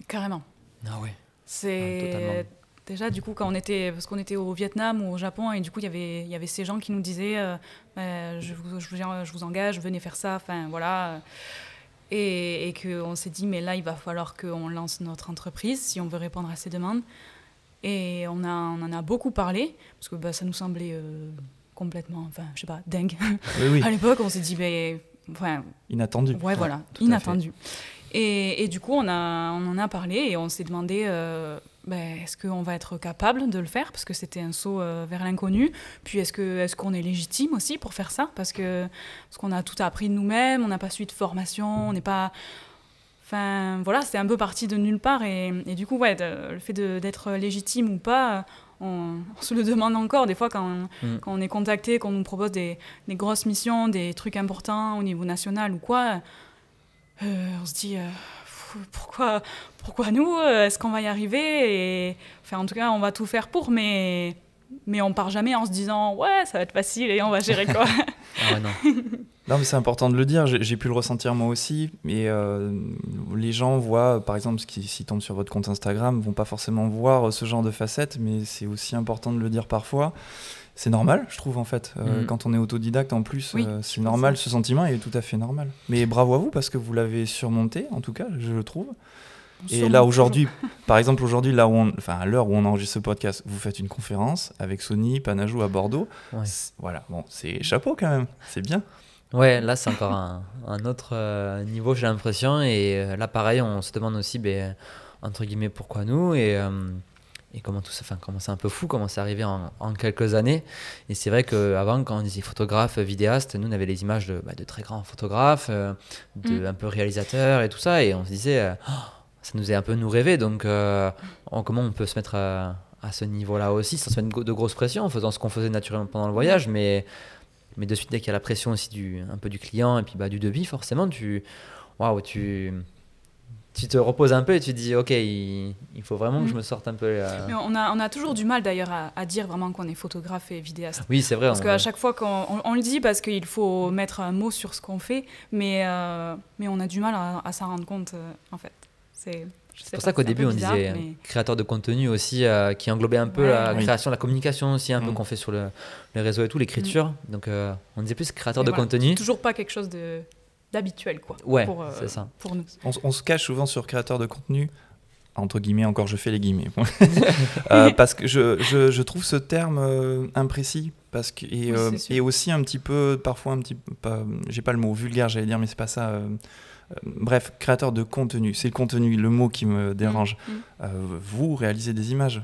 Carrément. Ah ouais. C'est totalement. déjà du coup quand on était parce qu'on était au Vietnam ou au Japon et du coup il y avait il y avait ces gens qui nous disaient euh, Euh, je, vous, je, vous, je vous engage venez faire ça enfin voilà et, et que on s'est dit mais là il va falloir qu'on lance notre entreprise si on veut répondre à ces demandes et on a on en a beaucoup parlé parce que bah, ça nous semblait euh, complètement enfin je sais pas dingue Oui, oui, à l'époque on s'est dit ben enfin inattendu. Ouais, voilà, tout à inattendu. Et, et du coup, on, a, on en a parlé et on s'est demandé euh, ben, est-ce qu'on va être capable de le faire? Parce que c'était un saut euh, vers l'inconnu. Puis est-ce qu'on est, qu'on est légitime aussi pour faire ça? Parce que parce qu'on a tout appris de nous-mêmes, on n'a pas suivi de formation, on n'est pas. Enfin, voilà, c'est un peu parti de nulle part. Et, et du coup, ouais, de- le fait d'être légitime ou pas, on, on se le demande encore des fois quand on, Mm. quand on est contacté, qu'on nous propose des, des grosses missions, des trucs importants au niveau national ou quoi. euh, on se dit euh, pourquoi, pourquoi nous euh, Est-ce qu'on va y arriver et, Enfin, en tout cas, on va tout faire pour, mais mais on part jamais en se disant ouais, ça va être facile et on va gérer quoi. Ah ouais, non. Non, mais c'est important de le dire. J'ai j'ai pu le ressentir moi aussi. Mais euh, les gens voient, par exemple, ce qui s'ils tombent sur votre compte Instagram, vont pas forcément voir ce genre de facettes. Mais c'est aussi important de le dire parfois. C'est normal, je trouve, en fait. Euh, Mhm. Quand on est autodidacte, en plus, Oui, euh, c'est normal. Ce sentiment est tout à fait normal. Mais bravo à vous parce que vous l'avez surmonté, en tout cas, je le trouve. Et là aujourd'hui, par exemple aujourd'hui là où on, enfin à l'heure où on enregistre ce podcast, vous faites une conférence avec Sony Panajou à Bordeaux. Ouais. Voilà, bon, c'est chapeau quand même, c'est bien. Ouais, là, c'est encore un, un autre euh, niveau, j'ai l'impression. Et euh, là, pareil, on se demande aussi, ben, entre guillemets, pourquoi nous et, euh, et comment tout ça, enfin, comment c'est un peu fou, comment c'est arrivé en, en quelques années. Et c'est vrai qu'avant, quand on disait photographe, vidéaste, nous, on avait les images de, bah, de très grands photographes, euh, de Mm. un peu réalisateurs et tout ça. Et on se disait, euh, Oh, ça nous est un peu nous rêver. Donc, euh, on- comment on peut se mettre à, à ce niveau-là aussi, sans se mettre de grosses pressions, en faisant ce qu'on faisait naturellement pendant le voyage, mais mais de suite, dès qu'il y a la pression aussi du, un peu du client et puis bah, du devis, forcément, tu, waouh, tu, tu te reposes un peu et tu te dis, ok, il, il faut vraiment que je Mm. me sorte un peu. euh, Mais on a, on a toujours du mal d'ailleurs à, à dire vraiment qu'on est photographe et vidéaste. Oui, c'est vrai. Parce qu'à chaque fois qu'on on, on le dit parce qu'il faut mettre un mot sur ce qu'on fait, mais, euh, mais on a du mal à, à s'en rendre compte euh, en fait. C'est pour ça qu'au début, on bizarre, disait mais- créateur de contenu aussi, euh, qui englobait un peu Ouais. la Oui. création, la communication aussi, un peu Mm. qu'on fait sur le, les réseaux et tout, l'écriture. Donc, euh, on disait plus créateur mais de voilà, contenu. c'est toujours pas quelque chose de d'habituel quoi. Ouais, pour, euh, c'est ça. Pour nous. On, se cache souvent sur créateur de contenu, entre guillemets, encore je fais les guillemets, Euh, parce que je, je, je trouve ce terme euh, imprécis, parce que, et, Oui, euh, et aussi un petit peu, parfois un petit peu, pas- j'ai pas le mot vulgaire, j'allais dire, mais c'est pas ça. bref, créateur de contenu, c'est le contenu, le mot qui me dérange. Mm, mm. Euh, vous réalisez des images.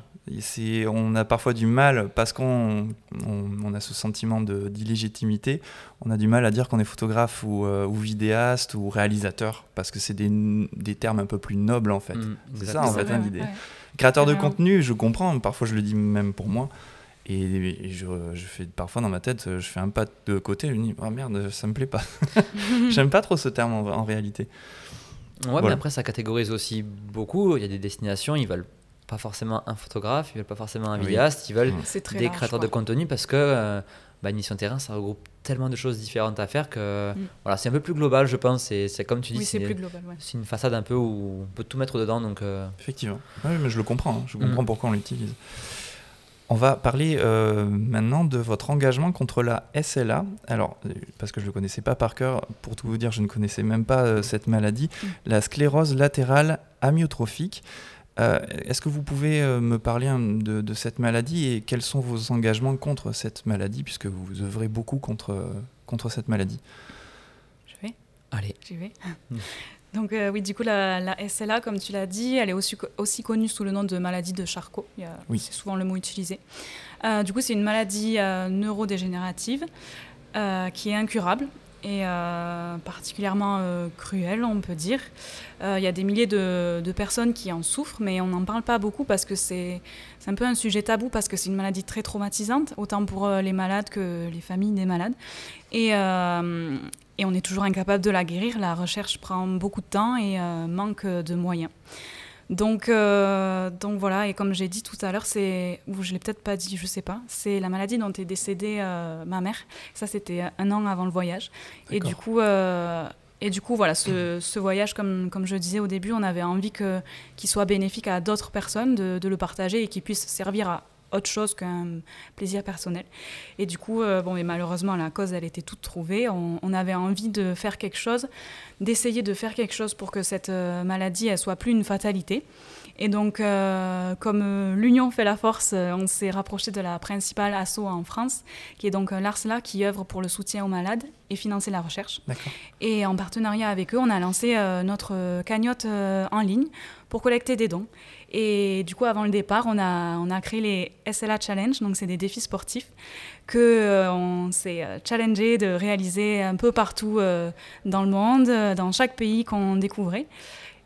Et on a parfois du mal, parce qu'on on, on a ce sentiment de- d'illégitimité, on a du mal à dire qu'on est photographe ou, euh, ou vidéaste ou réalisateur, parce que c'est des, des termes un peu plus nobles en fait. Mm, C'est exactement. ça, en fait, Ouais, hein, l'idée. ouais. Créateur de contenu, je comprends, parfois je le dis même pour moi. Et, je, je fais parfois dans ma tête, je fais un pas de côté, je me dis, oh merde, ça me plaît pas. J'aime pas trop ce terme en, en réalité. Ouais, mais après, ça catégorise aussi beaucoup. Il y a des destinations, ils veulent pas forcément un photographe, ils veulent pas forcément un Oui. vidéaste, ils veulent des large, créateurs de contenu parce que euh, bah, une mission terrain, ça regroupe tellement de choses différentes à faire que Mm. voilà, c'est un peu plus global, je pense. C'est c'est comme tu dis, Oui, c'est. Ouais. une façade un peu où on peut tout mettre dedans. Donc, euh, Effectivement. Oui, mais je le comprends, hein. je Mm. comprends pourquoi on l'utilise. On va parler euh, maintenant de votre engagement contre la SLA. Alors, parce que je ne le connaissais pas par cœur, pour tout vous dire, je ne connaissais même pas euh, cette maladie, Mm. la sclérose latérale amyotrophique. Euh, Est-ce que vous pouvez euh, me parler hein, de, de cette maladie et quels sont vos engagements contre cette maladie, puisque vous œuvrez beaucoup contre, contre cette maladie? Je vais? Allez. J'y vais. Donc euh, oui, du coup, la, la SLA, comme tu l'as dit, elle est aussi, co- aussi connue sous le nom de maladie de Charcot. Oui. C'est souvent le mot utilisé. Euh, du coup, c'est une maladie euh, neurodégénérative euh, qui est incurable et euh, particulièrement euh, cruelle, on peut dire. Euh, Il y a des milliers de, personnes qui en souffrent, mais on n'en parle pas beaucoup parce que c'est un peu un sujet tabou parce que c'est une maladie très traumatisante, autant pour euh, les malades que les familles des malades. Et, on est toujours incapable de la guérir. La recherche prend beaucoup de temps et manque de moyens. Donc, euh, donc voilà, et comme j'ai dit tout à l'heure, c'est, ou je l'ai peut-être pas dit, je sais pas, c'est la maladie dont est décédée euh, ma mère. Ça, c'était un an avant le voyage. Et du coup, euh, et du coup, voilà, ce, ce voyage, comme, comme je disais au début, on avait envie que, qu'il soit bénéfique à d'autres personnes, de, de le partager et qu'il puisse servir à autre chose qu'un plaisir personnel. Et du coup, euh, bon, mais malheureusement, la cause, elle était toute trouvée. On, on avait envie de faire quelque chose, d'essayer de faire quelque chose pour que cette euh, maladie, elle soit plus une fatalité. Et donc, euh, comme l'union fait la force, on s'est rapproché de la principale asso en France, qui est donc l'ARSLA, qui œuvre pour le soutien aux malades et financer la recherche. Et en partenariat avec eux, on a lancé notre cagnotte en ligne pour collecter des dons. Et du coup, avant le départ, on a, on a créé les SLA Challenge, donc c'est des défis sportifs que euh, on s'est euh, challengé de réaliser un peu partout euh, dans le monde, euh, dans chaque pays qu'on découvrait.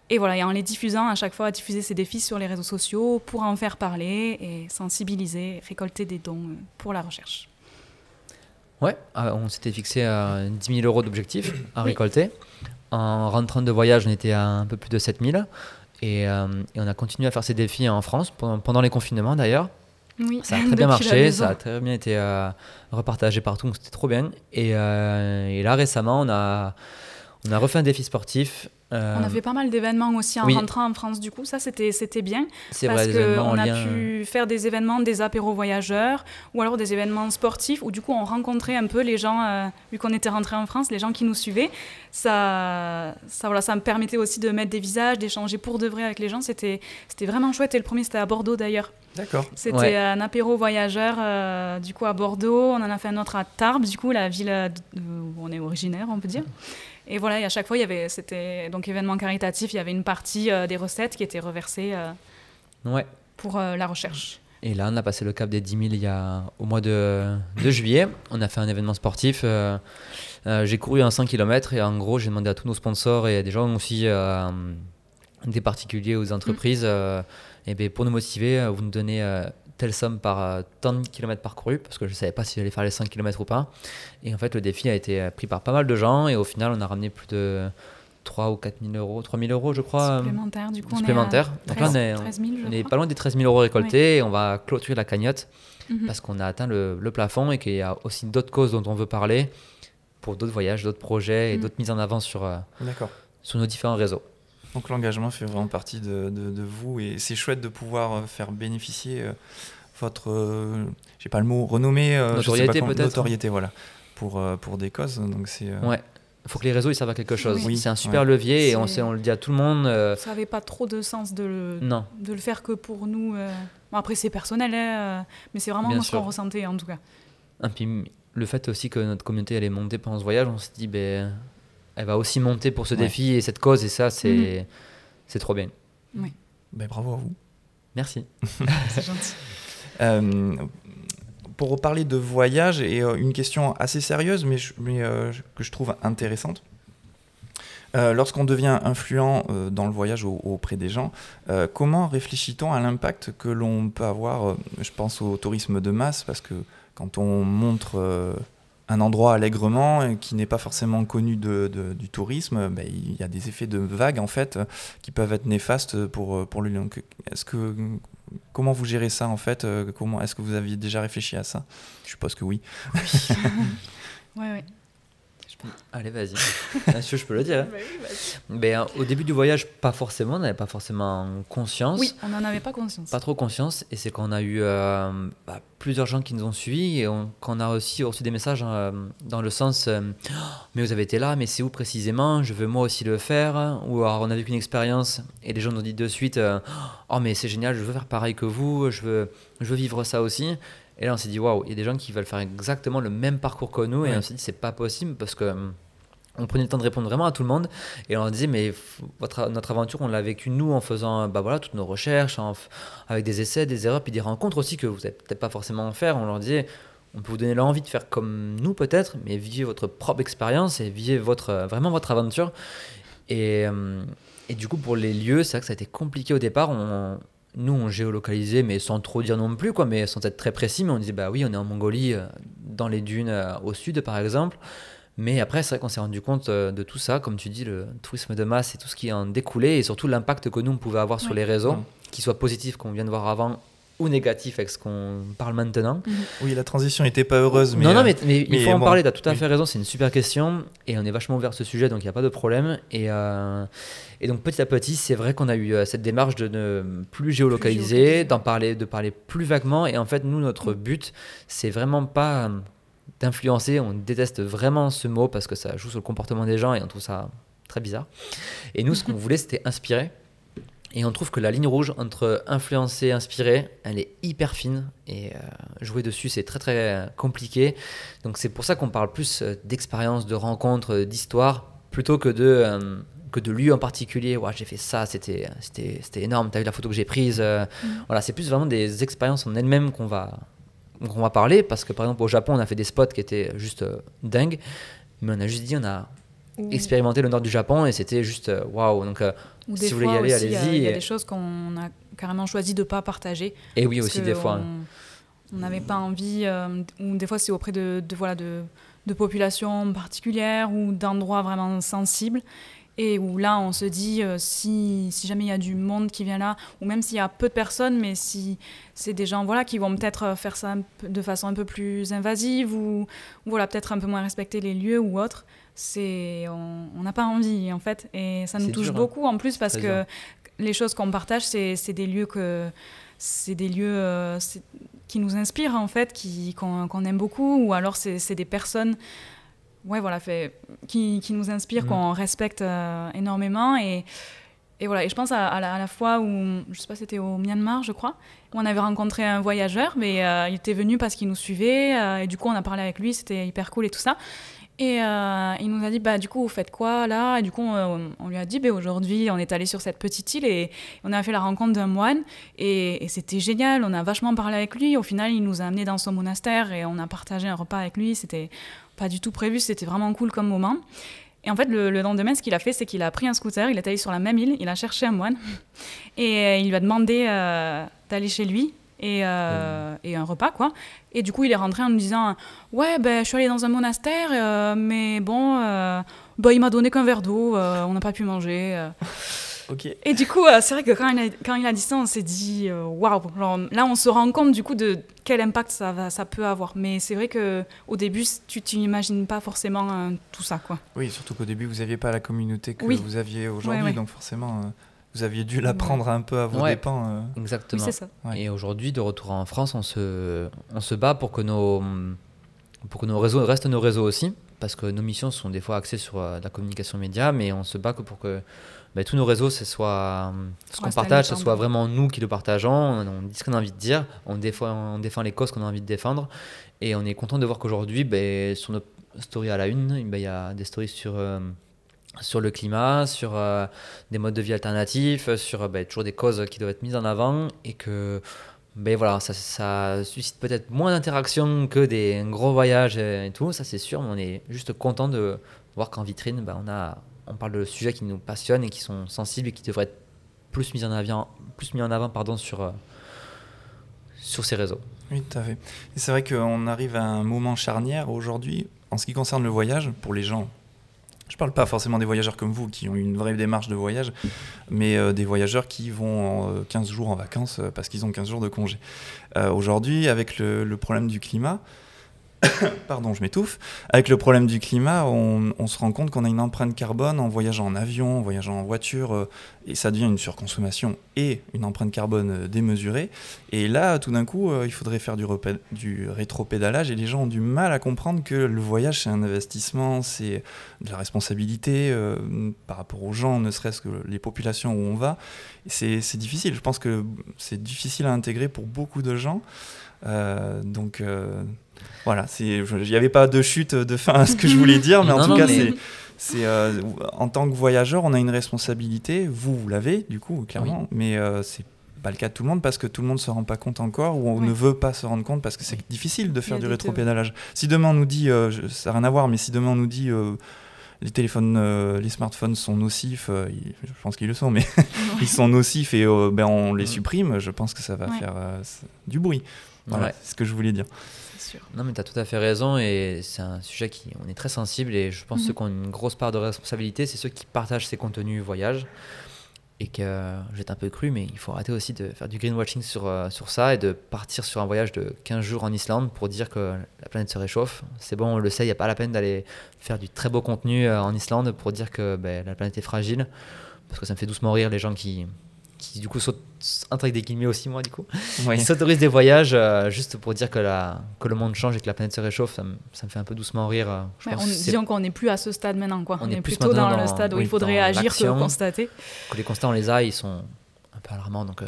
Et voilà, et en les diffusant à chaque fois, diffuser ces défis sur les réseaux sociaux pour en faire parler et sensibiliser, récolter des dons pour la recherche. Ouais, on s'était fixé à 10 000 euros d'objectif à Oui. récolter. En rentrant de voyage, on était à un peu plus de 7 000. Et, euh, et on a continué à faire ces défis en France pendant, pendant les confinements d'ailleurs. Oui, Ça a très bien marché, ça a très bien été euh, repartagé partout, c'était trop bien. Et, euh, et là récemment, on a, on a refait un défi sportif. euh, On a fait pas mal d'événements aussi en oui. rentrant en France, du coup, ça c'était c'était bien. c'est parce qu'on a lien. pu faire des événements, des apéros voyageurs, ou alors des événements sportifs, où du coup on rencontrait un peu les gens, euh, vu qu'on était rentré en France, les gens qui nous suivaient. Ça, ça, voilà, ça me permettait aussi de mettre des visages, d'échanger pour de vrai avec les gens. C'était c'était vraiment chouette. Et le premier, c'était à Bordeaux d'ailleurs. D'accord. C'était Ouais. un apéro voyageur, euh, du coup à Bordeaux. On en a fait un autre à Tarbes, du coup, la ville où on est originaire, on peut dire. Et voilà, et à chaque fois, il y avait, c'était donc événement caritatif, il y avait une partie euh, des recettes qui étaient reversées euh, Ouais. pour euh, la recherche. Et là, on a passé le cap des 10 000 il y a, au mois de, de juillet. On a fait un événement sportif. euh, j'ai couru un 100 km et en gros, j'ai demandé à tous nos sponsors et à des gens aussi, des particuliers aux entreprises, eh ben, pour nous motiver, vous nous donnez telle somme par euh, tant de kilomètres parcourus, parce que je ne savais pas si j'allais faire les 100 km ou pas. Et en fait, le défi a été pris par pas mal de gens et au final, on a ramené plus de 3 ou 4 000 euros, 3 000 euros, je crois. euh, supplémentaire, du coup, supplémentaire. on est Donc à là, 13, on est- 13 000, je On est pas loin des 13 000 euros récoltés et on va clôturer la cagnotte Mhm. parce qu'on a atteint le, le plafond et qu'il y a aussi d'autres causes dont on veut parler pour d'autres voyages, d'autres projets et Mhm. d'autres mises en avant sur, euh, sur nos différents réseaux. Donc l'engagement fait vraiment partie de, de- de vous et c'est chouette de pouvoir euh, faire bénéficier euh, votre, euh, j'ai pas le mot, renommée, euh, Notoriété, peut-être. notoriété, voilà, pour, pour des causes. Donc c'est euh, Ouais. Il faut que les réseaux ils servent à quelque chose. Oui. c'est un super Ouais. levier et on, C'est- sait, on le dit à tout le monde. euh, Ça n'avait pas trop de sens de le, non, de le faire que pour nous. euh. Bon, après, c'est personnel, hein, euh, mais c'est vraiment Bien ce qu'on ressentait en tout cas. Et puis le fait aussi que notre communauté elle est montée pendant ce voyage, on s'est dit ben elle va aussi monter pour ce Ouais. défi et cette cause et ça c'est c'est trop bien. ben, bravo à vous. Merci. C'est gentil. Euh, pour reparler de voyage, et euh, une question assez sérieuse, mais, je- mais, euh, que je trouve intéressante. Euh, Lorsqu'on devient influent euh, dans le voyage au- auprès des gens, euh, comment réfléchit-on à l'impact que l'on peut avoir euh, Je pense au tourisme de masse, parce que quand on montre euh, un endroit allègrement euh, qui n'est pas forcément connu de- du tourisme, ben, il y a des effets de vague en fait euh, qui peuvent être néfastes pour, euh, pour le Est-ce que comment vous gérez ça en fait Comment est-ce que vous aviez déjà réfléchi à ça? Je suppose que oui. Ouais, ouais. Allez, vas-y. Bien sûr, je peux le dire. hein. Mais euh, au début du voyage, pas forcément, on n'avait pas forcément conscience. Oui, on n'en avait pas conscience. Pas trop conscience. Et c'est qu'on a eu euh, bah, plusieurs gens qui nous ont suivis et on- qu'on a aussi reçu des messages euh, dans le sens Oh, Mais vous avez été là, mais c'est où précisément? Je veux moi aussi le faire. Ou alors on a vécu une expérience et les gens nous disent de suite euh, Oh, mais c'est génial, je veux faire pareil que vous, je veux, je veux vivre ça aussi. Et là, on s'est dit Waouh, il y a des gens qui veulent faire exactement le même parcours que nous. Et on s'est dit C'est pas possible parce que. hum, on prenait le temps de répondre vraiment à tout le monde et on leur disait mais votre, notre aventure on l'a vécue nous en faisant bah voilà toutes nos recherches en avec des essais des erreurs puis des rencontres aussi que vous n'avez peut-être pas forcément faire on leur disait on peut vous donner l'envie de faire comme nous peut-être mais vivez votre propre expérience et vivez votre euh, vraiment votre aventure et, euh, et du coup pour les lieux c'est vrai que ça a été compliqué au départ on, nous on géolocalisait mais sans trop dire non plus quoi mais sans être très précis mais on disait bah oui on est en Mongolie euh, dans les dunes euh, au sud par exemple mais après, c'est vrai qu'on s'est rendu compte euh, de tout ça, comme tu dis, le tourisme de masse et tout ce qui en découlait, et surtout l'impact que nous, on pouvait avoir sur les réseaux, Ouais. qu'il soit positif, qu'on vient de voir avant, ou négatif avec ce qu'on parle maintenant. Oui, la transition n'était pas heureuse, mais. non, non, euh, mais, mais il mais faut en bon, parler, tu as tout à oui. fait raison, c'est une super question, et on est vachement ouvert à ce sujet, donc il n'y a pas de problème. Et, euh, et donc petit à petit, c'est vrai qu'on a eu euh, cette démarche de ne plus géolocaliser, d'en parler, de parler plus vaguement, et en fait, nous, notre but, c'est vraiment pas d'influencer, on déteste vraiment ce mot parce que ça joue sur le comportement des gens et on trouve ça très bizarre. Et nous, ce qu'on voulait, c'était inspirer. Et on trouve que la ligne rouge entre influencer et inspirer, elle est hyper fine. Et euh, jouer dessus, c'est très très compliqué. Donc c'est pour ça qu'on parle plus euh, d'expérience, de rencontres, d'histoire, plutôt que de, euh, que de lieux en particulier. Ouais, j'ai fait ça, c'était c'était- c'était énorme, t'as vu la photo que j'ai prise. euh, Voilà, c'est plus vraiment des expériences en elles-mêmes qu'on va, qu'on va parler. Parce que par exemple, au Japon, on a fait des spots qui étaient juste dingues. Mais on a juste dit, on a expérimenté le nord du Japon et c'était juste waouh. Donc, Ou Si des vous voulez y aller, allez-y. Il y a des choses qu'on a carrément choisi de ne pas partager. et oui, parce aussi des fois. On on n'avait pas envie, euh, ou des fois c'est auprès de, de, voilà, de, de populations particulières ou d'endroits vraiment sensibles. Et où là, on se dit, euh, si, si jamais il y a du monde qui vient là, ou même s'il y a peu de personnes, mais si c'est des gens voilà, qui vont peut-être euh, faire ça de façon un peu plus invasive, ou, ou voilà, peut-être un peu moins respecter les lieux ou autre, c'est on n'a pas envie en fait. Et ça nous touche dur, hein. beaucoup en plus parce que dur. les choses qu'on partage, c'est des lieux que c'est des lieux euh, qui nous inspirent en fait, qui qu'on aime beaucoup, ou alors c'est des personnes, ouais voilà, fait, qui, qui nous inspirent, Mhm. qu'on respecte euh, énormément et et voilà, et je pense à, à la, à la fois où, je sais pas, c'était au Myanmar, je crois, où on avait rencontré un voyageur, mais euh, il était venu parce qu'il nous suivait, euh, et du coup on a parlé avec lui, c'était hyper cool et tout ça. Et euh, il nous a dit, bah du coup, vous faites quoi là? Et du coup, on, on lui a dit, bah, aujourd'hui, on est allé sur cette petite île et on a fait la rencontre d'un moine, et, c'était génial, on a vachement parlé avec lui. Au final, il nous a amenés dans son monastère et on a partagé un repas avec lui, c'était pas du tout prévu, c'était vraiment cool comme moment. Et en fait, le, le lendemain, ce qu'il a fait, c'est qu'il a pris un scooter, il est allé sur la même île, il a cherché un moine, et euh, il lui a demandé euh, d'aller chez lui et, euh, et un repas, quoi. Et du coup, il est rentré en nous disant Ouais, ben, je suis allé dans un monastère, euh, mais bon, euh, bah, il m'a donné qu'un verre d'eau, euh, on n'a pas pu manger. Et du coup, c'est vrai que quand il, a, quand il a dit ça, on s'est dit Waouh Là, on se rend compte du coup de quel impact ça, va, ça peut avoir. Mais c'est vrai qu'au début, tu n'imagines pas forcément tout ça, quoi. Oui, surtout qu'au début, vous n'aviez pas la communauté que Oui. vous aviez aujourd'hui, Ouais, ouais. donc forcément, vous aviez dû l'apprendre un peu à vos Ouais. dépens. euh. Exactement. c'est ça. Ouais. Et aujourd'hui, de retour en France, on se, on se bat pour que nos, pour que nos réseaux restent nos réseaux aussi, parce que nos missions sont des fois axées sur euh, la communication média, mais on se bat que pour que bah, tous nos réseaux, ce soit ce qu'on partage, ce soit vraiment nous qui le partageons, on, on dit ce qu'on a envie de dire, on défend, on défend les causes qu'on a envie de défendre, et on est content de voir qu'aujourd'hui, ben, sur nos stories à la une, ben, il y a des stories sur euh, sur le climat, sur euh, des modes de vie alternatifs, sur euh, ben, toujours des causes qui doivent être mises en avant et que ben voilà, ça, suscite peut-être moins d'interactions que des gros voyages et tout, ça c'est sûr, mais on est juste content de voir qu'en vitrine, ben, on, a, on parle de sujets qui nous passionnent et qui sont sensibles et qui devraient être plus mis en avant, plus mis en avant pardon, sur, euh, sur ces réseaux. Oui, tout à fait. Et c'est vrai qu'on arrive à un moment charnière aujourd'hui en ce qui concerne le voyage pour les gens. Je parle pas forcément des voyageurs comme vous qui ont une vraie démarche de voyage, mais euh, des voyageurs qui vont en, euh, 15 jours en vacances euh, parce qu'ils ont 15 jours de congé. Euh, aujourd'hui, avec le problème du climat, pardon, je m'étouffe. Avec le problème du climat, on, se rend compte qu'on a une empreinte carbone en voyageant en avion, en voyageant en voiture, euh, et ça devient une surconsommation et une empreinte carbone euh, démesurée. Et là, tout d'un coup, euh, il faudrait faire du, du rétropédalage, et les gens ont du mal à comprendre que le voyage, c'est un investissement, c'est de la responsabilité par rapport aux gens, ne serait-ce que les populations où on va. C'est difficile, je pense que c'est difficile à intégrer pour beaucoup de gens. Donc voilà, il n'y avait pas de chute de fin à ce que je voulais dire, mais en tout non, cas, mais- c'est c'est euh, en tant que voyageur, on a une responsabilité. Vous, vous l'avez, du coup, clairement, mais euh, c'est pas le cas de tout le monde parce que tout le monde se rend pas compte encore ou on Oui. ne veut pas se rendre compte parce que c'est difficile de faire du rétropédalage. Si demain on nous dit, euh, je- ça n'a rien à voir, mais si demain on nous dit euh, les téléphones, les smartphones sont nocifs, ils- je pense qu'ils le sont, mais ils sont nocifs et ben, on les supprime, je pense que ça va faire du bruit. Voilà, Ouais. c'est ce que je voulais dire. C'est sûr. Non, mais tu as tout à fait raison et c'est un sujet qui on est très sensible et je pense que Mhm. ceux qui ont une grosse part de responsabilité, c'est ceux qui partagent ces contenus voyage et que être un peu cru, mais il faut arrêter aussi de faire du greenwashing sur, euh, sur ça et de partir sur un voyage de 15 jours en Islande pour dire que la planète se réchauffe. C'est bon, on le sait, il n'y a pas la peine d'aller faire du très beau contenu euh, en Islande pour dire que ben, la planète est fragile parce que ça me fait doucement rire les gens qui, qui du coup entre des guillemets aussi moi du coup, Oui. ils s'autorisent des voyages euh, juste pour dire que, la, que le monde change et que la planète se réchauffe. Ça me, ça me fait un peu doucement rire. euh, Je pense on, disons qu'on n'est plus à ce stade maintenant. Quoi. On On, est est, plus plutôt dans, le stade où oui, il faudrait agir que constater. que les constats, on les a, ils sont un peu alarmants. Donc, euh,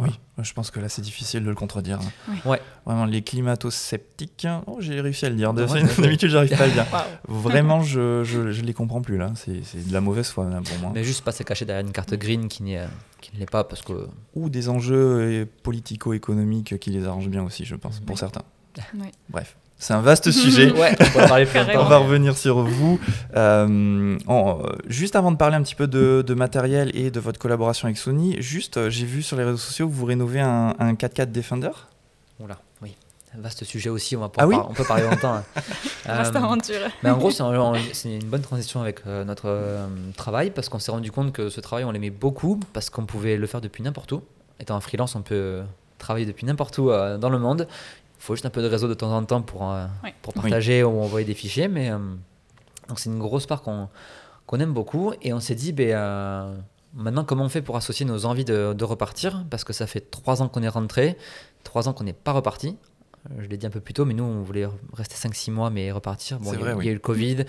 Oui, je pense que là c'est difficile de le contredire. Oui. Ouais. Vraiment, les climato-sceptiques, oh, j'ai réussi à le dire. D'habitude, j'arrive pas à le dire. Vraiment, je, je, je les comprends plus là. C'est c'est de la mauvaise foi là, pour moi. mais juste pas se cacher derrière une carte green qui, n'est, qui ne l'est pas parce que. Ou des enjeux euh, politico-économiques qui les arrangent bien aussi, je pense, pour certains. Oui. Bref, c'est un vaste sujet. Ouais, on parler va revenir sur vous. Euh, en- euh, juste avant de parler un petit peu de, de matériel et de votre collaboration avec Sony, juste, euh, j'ai vu sur les réseaux sociaux que vous rénovez un, un 4x4 Defender. Oula, oui. Un vaste sujet aussi, on, va Ah pouvoir oui on peut parler longtemps. hein. Vaste aventure. Mais en gros, c'est un- c'est une bonne transition avec euh, notre euh, travail parce qu'on s'est rendu compte que ce travail, on l'aimait beaucoup parce qu'on pouvait le faire depuis n'importe où. Étant un freelance, on peut travailler depuis n'importe où euh, dans le monde. Il faut juste un peu de réseau de temps en temps pour, euh, Oui. pour partager ou envoyer des fichiers. Mais euh, donc c'est une grosse part qu'on qu'on aime beaucoup et on s'est dit, ben, euh, maintenant comment on fait pour associer nos envies de, de repartir? Parce que ça fait trois ans qu'on est rentré, trois ans qu'on n'est pas reparti. Je l'ai dit un peu plus tôt, mais nous, on voulait rester 5-6 mois, mais repartir. Bon, il y a- vrai, il oui. y a eu le Covid,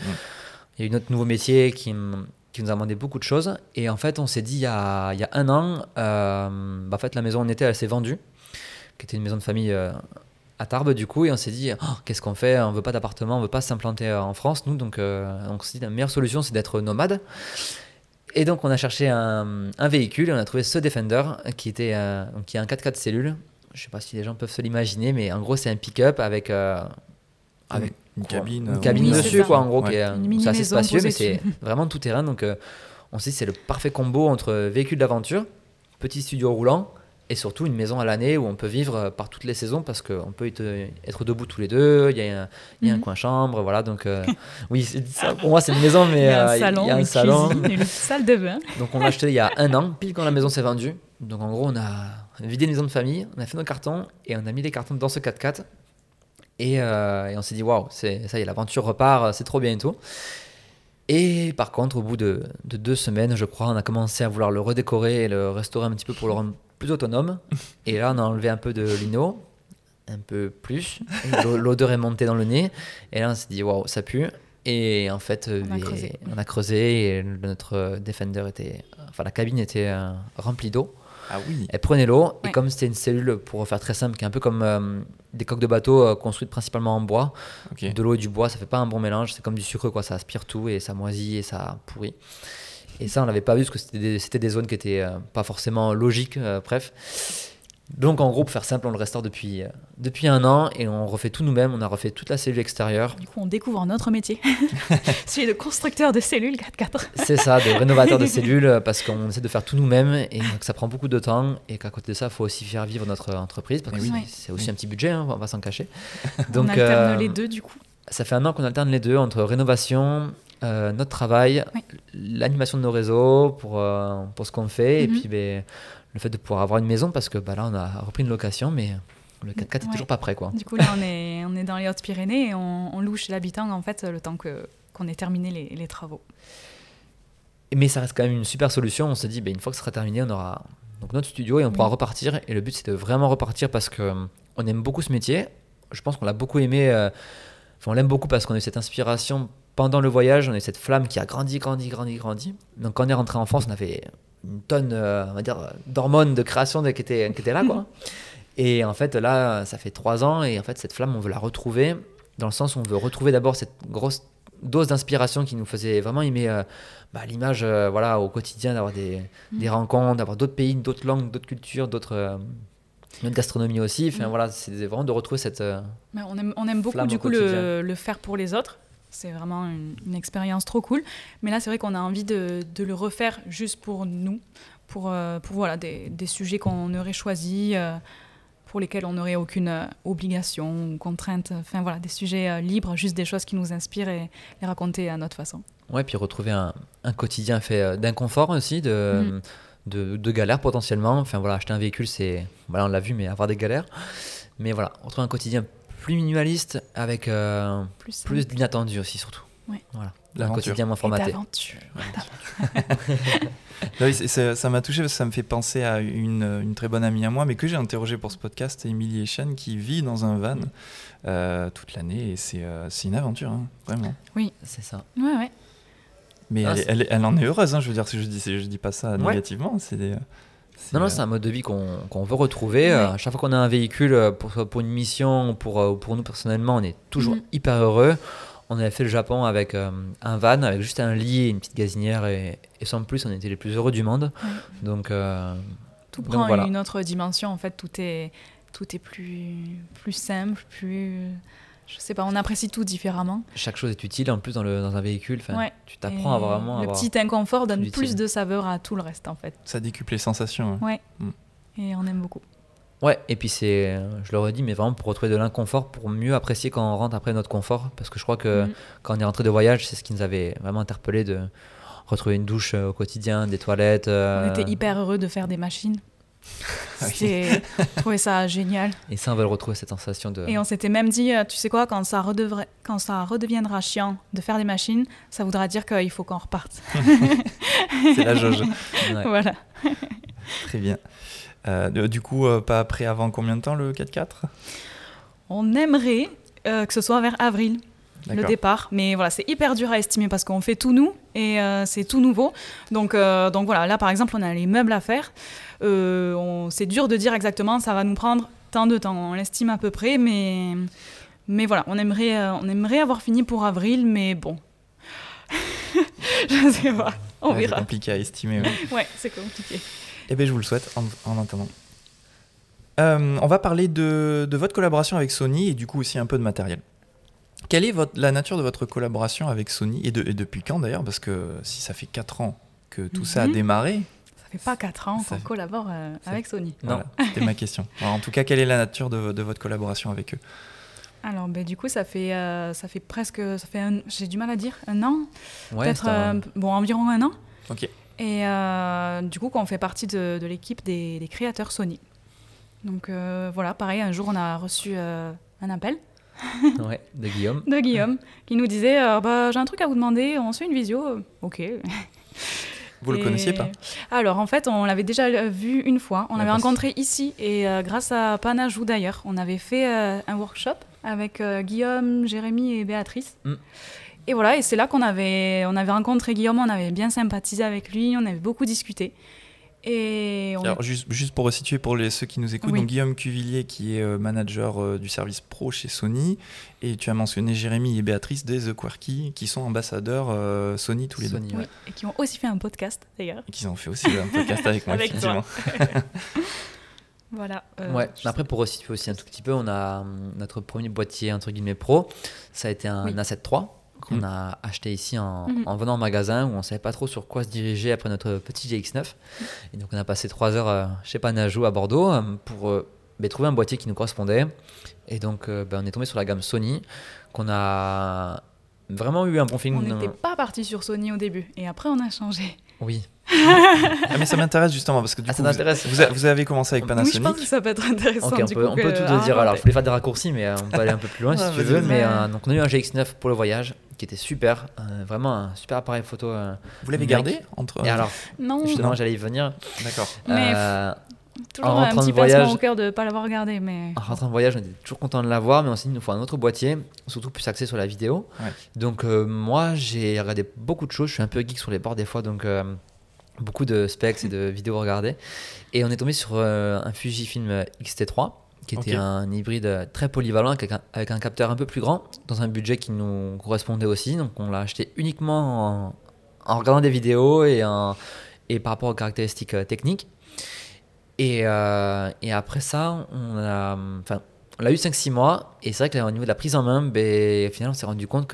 il y a eu notre nouveau métier qui, qui nous a demandé beaucoup de choses. Et en fait, on s'est dit il y a, il y a un an, euh, bah, en fait, la maison où on était, elle s'est vendue, qui était une maison de famille euh, à Tarbes, du coup. Et on s'est dit, Oh, qu'est-ce qu'on fait? On veut pas d'appartement, on veut pas s'implanter euh, en France, nous. Donc, euh, donc on s'est dit, la meilleure solution, c'est d'être nomade. Et donc, on a cherché un, un véhicule et on a trouvé ce Defender qui, était, euh, donc, qui a un 4x4 cellules. Je sais pas si les gens peuvent se l'imaginer, mais en gros, c'est un pick-up avec. euh, avec Une quoi, cabine. une cabine dessus quoi en gros Ouais. qui est, c'est assez spacieux mais c'est vraiment tout terrain donc euh, on s'est dit c'est le parfait combo entre véhicule d'aventure petit studio roulant et surtout une maison à l'année où on peut vivre euh, par toutes les saisons parce qu'on peut être, être debout tous les deux il y a un, il y a un Mhm. coin chambre voilà donc euh, oui ça, pour moi c'est une maison mais Il y a euh, un salon, il y a un une salon cuisine, une salle de bain. donc on l'a acheté il y a un an, pile quand la maison s'est vendue. Donc en gros on a vidé une maison de famille, on a fait nos cartons et on a mis les cartons dans ce 4x4. Et, euh, et on s'est dit waouh, ça y est, l'aventure repart, c'est trop bien et tout. Et par contre, au bout de, de deux semaines, je crois, on a commencé à vouloir le redécorer et le restaurer un petit peu pour le plus autonome. Et là, on a enlevé un peu de lino, un peu plus. L'odeur est montée dans le nez. Et là, on s'est dit waouh, ça pue. Et en fait, euh, On a et- creusé. on a creusé et notre Defender était, enfin la cabine était euh, remplie d'eau. Ah oui. Elle prenait l'eau et comme c'était une cellule, pour faire très simple, qui est un peu comme euh, des coques de bateau euh, construites principalement en bois, de l'eau et du bois, ça fait pas un bon mélange. C'est comme du sucre, quoi. Ça aspire tout et ça moisit et ça pourrit. Et ça, on l'avait pas vu parce que c'était des, zones qui étaient euh, pas forcément logiques. euh, bref. Donc, en gros, pour faire simple, on le restaure depuis, euh, depuis un an et on refait tout nous-mêmes. On a refait toute la cellule extérieure. Du coup, on découvre notre métier, celui de constructeur de cellules 4x4. C'est ça, de rénovateur de cellules parce qu'on essaie de faire tout nous-mêmes et donc ça prend beaucoup de temps et qu'à côté de ça, il faut aussi faire vivre notre entreprise parce que Oui. c'est- Oui. aussi un petit budget, hein, on va s'en cacher. on alterne euh, les deux, du coup. Ça fait un an qu'on alterne les deux entre rénovation, euh, notre travail, Oui. l'animation de nos réseaux pour, euh, pour ce qu'on fait et Mhm. puis ben, le fait de pouvoir avoir une maison parce que bah, là on a repris une location mais Le 4x4 est Ouais. toujours pas prêt, quoi. Du coup, là, on est, on est dans les Hautes-Pyrénées et on, on loue chez l'habitant, en fait, le temps qu'on ait terminé les, les travaux. Mais ça reste quand même une super solution. On s'est dit, ben, une fois que ce sera terminé, on aura donc notre studio et on pourra repartir. Et le but, c'est de vraiment repartir parce que euh, on aime beaucoup ce métier. Je pense qu'on l'a beaucoup aimé. euh, on l'aime beaucoup parce qu'on a eu cette inspiration pendant le voyage. On a eu cette flamme qui a grandi, grandi, grandi, grandi. Donc, quand on est rentré en France, on avait une tonne, euh, on va dire, d'hormones de création de- qui étaient, qui étaient là, quoi. Et en fait, là, ça fait trois ans et en fait, cette flamme, on veut la retrouver dans le sens où on veut retrouver d'abord cette grosse dose d'inspiration qui nous faisait vraiment aimer euh, bah, l'image euh, voilà, au quotidien, d'avoir des, des rencontres, d'avoir d'autres pays, d'autres langues, d'autres cultures, d'autres, euh, notre gastronomie aussi. Enfin, Mm. voilà, c'est vraiment de retrouver cette. on, aime, on aime beaucoup, du coup, le faire pour les autres. C'est vraiment une, une expérience trop cool. Mais là, c'est vrai qu'on a envie de, de le refaire juste pour nous, pour, euh, pour voilà, des, des sujets qu'on aurait choisis, euh, pour lesquels on n'aurait aucune euh, obligation ou contrainte. Enfin, voilà, des sujets libres, juste des choses qui nous inspirent et les raconter à notre façon. Ouais, puis retrouver un, un quotidien fait d'inconfort aussi, de, Mm. de, de galères potentiellement. Enfin voilà, acheter un véhicule, c'est. Voilà, on l'a vu, mais avoir des galères. Mais voilà, retrouver un quotidien plus minimaliste avec euh, Plus, plus d'inattendu aussi, surtout. Ouais. Voilà. Un L'aventure. quotidien moins formaté. oui, ça m'a touché parce que ça me fait penser à une, une très bonne amie à moi, mais que j'ai interrogée pour ce podcast, Émilie Echen, qui vit dans un van euh, toute l'année et c'est euh, une aventure, hein, vraiment. C'est ça. Ouais, ouais. Mais Ah, elle, en est heureuse, hein, je veux dire, si je dis, je dis pas ça Ouais. négativement, c'est des- Non, non, c'est un mode de vie qu'on qu'on veut retrouver. Ouais. Euh, À chaque fois qu'on a un véhicule euh, pour, pour une mission ou pour, euh, ou pour nous personnellement, on est toujours Mhm. hyper heureux. On avait fait le Japon avec euh, un van, avec juste un lit et une petite gazinière. Et, et sans plus, on était les plus heureux du monde. Ouais. Donc, euh, Tout Donc prend voilà. une autre dimension. En fait, tout est, tout est plus, plus simple, plus. Je sais pas, on apprécie tout différemment. chaque chose est utile en plus dans, le, dans un véhicule. Enfin, Ouais. Tu t'apprends à vraiment Le avoir. petit inconfort donne plus de saveur à tout le reste, en fait. Ça décuple les sensations. hein. Et on aime beaucoup. Ouais, et puis c'est, je le redis, mais vraiment pour retrouver de l'inconfort, pour mieux apprécier quand on rentre après notre confort. Parce que je crois que Mhm. quand on est rentré de voyage, c'est ce qui nous avait vraiment interpellé de retrouver une douche euh, au quotidien, des toilettes. euh, On était hyper heureux de faire des machines. Ah. C'était, je trouvais ça génial. Et ça, on veut retrouver cette sensation de. Et on s'était même dit, euh, tu sais quoi, quand ça, redevrait, quand ça redeviendra chiant de faire des machines, ça voudra dire qu'il faut qu'on reparte. C'est la jauge. Ouais. voilà. Très bien. Euh, du coup, euh, pas après avant combien de temps le 4x4 On aimerait euh, que ce soit vers avril. le départ. Mais voilà, c'est hyper dur à estimer parce qu'on fait tout nous et euh, c'est tout nouveau. Donc, euh, donc voilà, là par exemple, on a les meubles à faire. Euh, on- c'est dur de dire exactement, ça va nous prendre tant de temps. On l'estime à peu près, mais, mais voilà, on aimerait, euh, on aimerait avoir fini pour avril, mais bon. Je sais pas, on Ouais, c'est verra. compliqué à estimer. ouais. Ouais, c'est compliqué. Eh bien, je vous le souhaite en, en attendant. Euh, on va parler de, de votre collaboration avec Sony et du coup aussi un peu de matériel. Quelle est votre, la nature de votre collaboration avec Sony et, de- et depuis quand d'ailleurs? Parce que si ça fait 4 ans que tout ça a Mhm. démarré, fait pas 4 ans qu'on collabore euh, avec Sony. Non. voilà, c'était ma question. Alors, en tout cas, quelle est la nature de, de votre collaboration avec eux? Alors, ben, du coup, ça fait, euh, ça fait presque, ça fait un- j'ai du mal à dire, un an Ouais, peut-être un- euh, bon environ un an. Ok. Et euh, du coup, qu'on fait partie de, de l'équipe des, des créateurs Sony. Donc euh, voilà, pareil, un jour on a reçu euh, un appel ouais, de Guillaume. de Guillaume qui nous disait euh, bah, J'ai un truc à vous demander, on se fait une visio Ok. Vous le Et- connaissiez pas Alors en fait, on l'avait déjà euh, vu une fois. On l'avait rencontré ici et euh, grâce à Panajou d'ailleurs, on avait fait euh, un workshop avec euh, Guillaume, Jérémy et Béatrice. Mm. Et voilà, et c'est là qu'on avait, on avait rencontré Guillaume, on avait bien sympathisé avec lui, on avait beaucoup discuté. Et on Alors, juste, juste pour resituer pour les, ceux qui nous écoutent, Oui. donc Guillaume Cuvillier qui est euh, manager euh, du service pro chez Sony et tu as mentionné Jérémy et Béatrice des The Quirky qui sont ambassadeurs euh, Sony tous les deux. Sony, Oui, ouais. et qui ont aussi fait un podcast d'ailleurs. Et qui ont fait aussi un podcast avec moi, Avec effectivement. Voilà. euh, Ouais, après pour resituer aussi un tout petit peu, on a hum, notre premier boîtier entre guillemets pro, ça a été un Oui. A7 III qu'on Mhm. a acheté ici en, en venant en magasin où on savait pas trop sur quoi se diriger après notre petit GX9. Et donc on a passé trois heures euh, chez Panajou à Bordeaux euh, pour euh, ben, trouver un boîtier qui nous correspondait. Et donc euh, ben, on est tombé sur la gamme Sony qu'on a vraiment eu un bon feeling. On n'était pas parti sur Sony au début et après on a changé. Oui, ah, mais ça m'intéresse justement parce que du Ah, coup, ça vous, t'intéresse vous a- vous avez commencé avec Oui, je Panasonic. pense que ça peut être intéressant. On du peut, coup, on peut que- tout te dire. Alors, je voulais faire des raccourcis, mais euh, on peut aller un peu plus loin si Ouais, tu veux. Mais euh, donc, on a eu un GX9 pour le voyage qui était super. euh, vraiment un super appareil photo. euh. Vous l'avez gardé entre. Et alors, Non, justement, j'allais y venir. D'accord. Mais- Euh, toujours en un rentrant petit de voyage- pincement au cœur de ne pas l'avoir regardé. Mais... En rentrant de voyage, on était toujours content de l'avoir, mais on s'est dit qu'il nous faut un autre boîtier, surtout plus axé sur la vidéo. Ouais. Donc euh, moi, j'ai regardé beaucoup de choses. Je suis un peu geek sur les bords des fois, donc euh, beaucoup de specs et de vidéos regardées. Et on est tombé sur euh, un Fujifilm X-T3, qui était un hybride très polyvalent avec un, avec un capteur un peu plus grand, dans un budget qui nous correspondait aussi. Donc on l'a acheté uniquement en, en regardant des vidéos et, en- et par rapport aux caractéristiques euh, techniques. Et, euh, et après ça, on a, enfin, on l'a eu 5-6 mois. Et c'est vrai qu'au niveau de la prise en main, ben, au final, on s'est rendu compte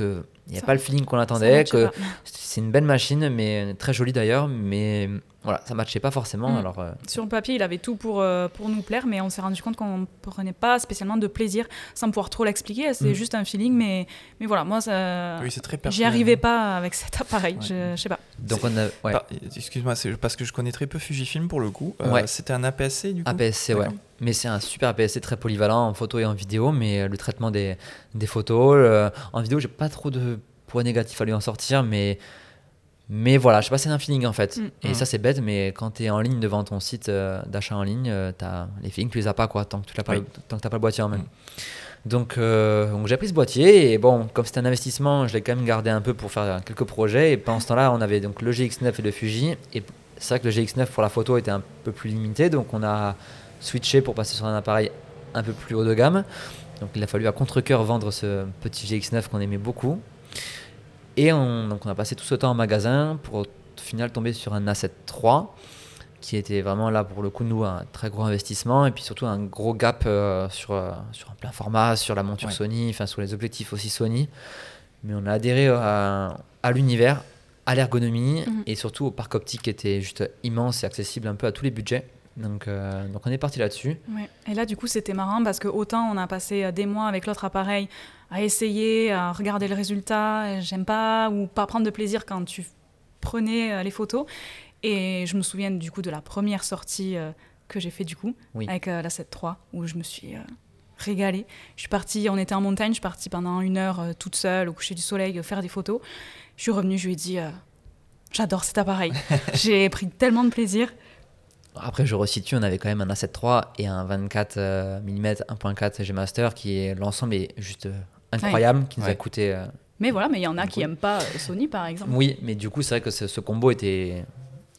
qu'il n'y a Ça- pas le feeling qu'on attendait. Que c'est une belle machine, mais très jolie d'ailleurs. Mais voilà, ça matchait pas forcément. Mm. Alors, euh, Sur le papier, il avait tout pour, euh, pour nous plaire, mais on s'est rendu compte qu'on ne prenait pas spécialement de plaisir sans pouvoir trop l'expliquer. C'est Mm. juste un feeling, mais, mais voilà, moi, ça... Oui, c'est très j'y arrivais pas avec cet appareil. Ouais. Je, je sais pas. donc on a. Ouais. Excuse-moi, c'est parce que je connais très peu Fujifilm pour le coup. Euh, Ouais. C'était un APS-C du coup APS-C, ouais. Mais c'est un super APS-C très polyvalent en photo et en vidéo, mais euh, le traitement des, des photos, en vidéo, j'ai pas trop de points négatifs à lui en sortir, mais, mais voilà, je sais pas, c'est un feeling en fait. Mm. Et Mm. ça, c'est bête, mais quand tu es en ligne devant ton site euh, d'achat en ligne, euh, t'as- les feelings, tu les as pas, quoi, tant que tu n'as pas, Oui. pas le boîtier en main. Mm. Donc, euh, donc j'ai pris ce boîtier et bon, comme c'était un investissement, je l'ai quand même gardé un peu pour faire quelques projets. Et pendant ce temps-là, on avait donc le GX9 et le Fuji. Et c'est vrai que le GX9 pour la photo était un peu plus limité, donc on a switché pour passer sur un appareil un peu plus haut de gamme. Donc il a fallu à contre-coeur vendre ce petit GX9 qu'on aimait beaucoup. Et on, donc on a passé tout ce temps en magasin pour au final tomber sur un A7 III qui était vraiment là pour le coup nous un très gros investissement et puis surtout un gros gap euh, sur, euh, sur un plein format, sur la monture Ouais. Sony, enfin sur les objectifs aussi Sony. Mais on a adhéré à, à l'univers, à l'ergonomie Mhm. et surtout au parc optique qui était juste immense et accessible un peu à tous les budgets. Donc, euh, donc on est parti là-dessus. Ouais. Et là, du coup, c'était marrant parce que autant on a passé euh, des mois avec l'autre appareil à essayer, à regarder le résultat, et j'aime pas, ou pas prendre de plaisir quand tu prenais euh, les photos. Et je me souviens du coup de la première sortie euh, que j'ai fait du coup Oui. avec euh, la 7.3 où je me suis euh, régalée. Je suis partie, on était en montagne, je suis partie pendant une heure euh, toute seule au coucher du soleil euh, faire des photos. Je suis revenue, je lui ai dit, euh, j'adore cet appareil. j'ai pris tellement de plaisir. Après, je resitue, on avait quand même un A7 III et un 24 euh, mm 1.4 G Master qui est l'ensemble est juste euh, incroyable, qui nous a coûté. euh, Mais voilà, mais il y en a qui Oui. aiment pas euh, Sony par exemple. Oui, mais du coup, c'est vrai que ce, ce combo était,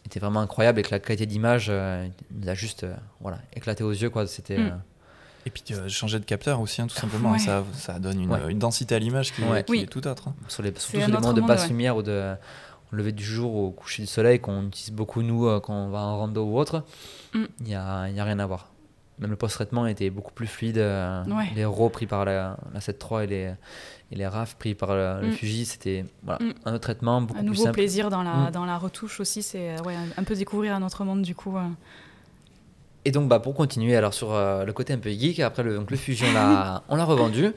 était vraiment incroyable et que la qualité d'image euh, nous a juste euh, voilà, éclaté aux yeux. Quoi. C'était, Mm. euh, Et puis changer de capteur aussi, hein, tout simplement. Ouais. Ça, ça donne une, Ouais. une densité à l'image qui, qui Oui. est tout autre. hein. sur les, surtout sur les moments de basse ouais. lumière ou de lever du jour ou au coucher du soleil qu'on utilise beaucoup nous euh, quand on va en rando ou autre, Mm. il n'y a, y a rien à voir. Même le post-traitement était beaucoup plus fluide. euh, Ouais. Les RAW pris par la, la 7 III et les, et les RAF pris par le, le Mm. Fuji, c'était voilà, Mm. un autre traitement beaucoup Un plus nouveau simple. plaisir dans la, Mm. dans la retouche aussi, c'est ouais, un, un peu découvrir un autre monde du coup. euh. Et donc bah, pour continuer alors sur euh, le côté un peu geek, après le, donc, le Fuji on l'a, on l'a revendu.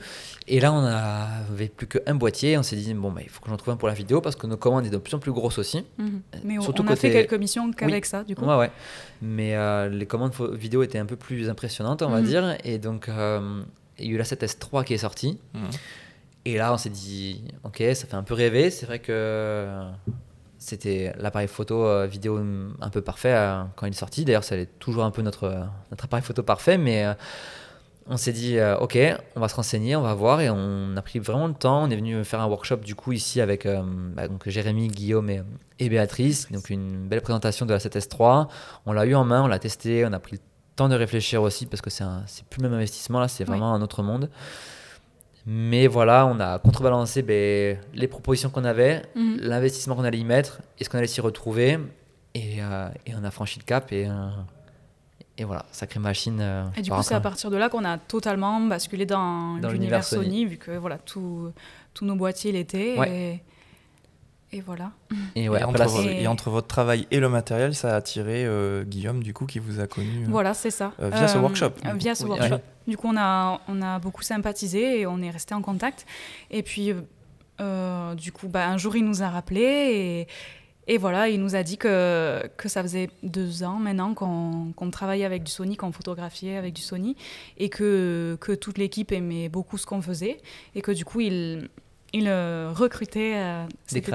Et là on avait plus qu'un boîtier. On s'est dit bon bah, il faut que j'en trouve un pour la vidéo parce que nos commandes étaient de plus en plus grosses aussi. Mais on, surtout on a fait côté- quelques missions qu'avec ça du coup. Ouais, ouais. Mais euh, les commandes vidéo étaient un peu plus impressionnantes, on va Mhm. dire. Et donc, euh, il y a eu la 7S3 qui est sortie. Mhm. Et là, on s'est dit, ok, ça fait un peu rêver. C'est vrai que c'était l'appareil photo euh, vidéo hum, un peu parfait euh, quand il est sorti. D'ailleurs, ça est toujours un peu notre, euh, notre appareil photo parfait. Mais on s'est dit, euh, ok, on va se renseigner, on va voir. Et on a pris vraiment le temps. On est venu faire un workshop du coup ici avec euh, bah, donc Jérémy, Guillaume et, et Béatrice. Donc une belle présentation de la 7S3. On l'a eu en main, on l'a testé, on a pris le temps de réfléchir aussi parce que c'est plus le même investissement là, c'est Oui. vraiment un autre monde. Mais voilà, on a contrebalancé ben, les propositions qu'on avait, Mhm. l'investissement qu'on allait y mettre, est-ce qu'on allait s'y retrouver, et, euh, et on a franchi le cap et, euh, et voilà, sacrée machine. euh, Et du coup, c'est à partir de là qu'on a totalement basculé dans, Dans l'univers Sony. Sony. vu que voilà, tous nos boîtiers l'étaient. Ouais. Et, et voilà. Et, ouais, et, après entre, là, vo- c'est- et entre votre travail et le matériel, ça a attiré euh, Guillaume, du coup, qui vous a connu. euh, Voilà, c'est ça. Euh, via ce workshop, euh, du via ce Oui, workshop. ouais. Du coup, on a, on a beaucoup sympathisé et on est resté en contact. Et puis, du coup, bah, un jour, il nous a rappelé et, Et voilà, il nous a dit que, que ça faisait deux ans maintenant qu'on travaillait avec du Sony, qu'on photographiait avec du Sony, et que, que toute l'équipe aimait beaucoup ce qu'on faisait, et que du coup, il, il euh, recrutait euh,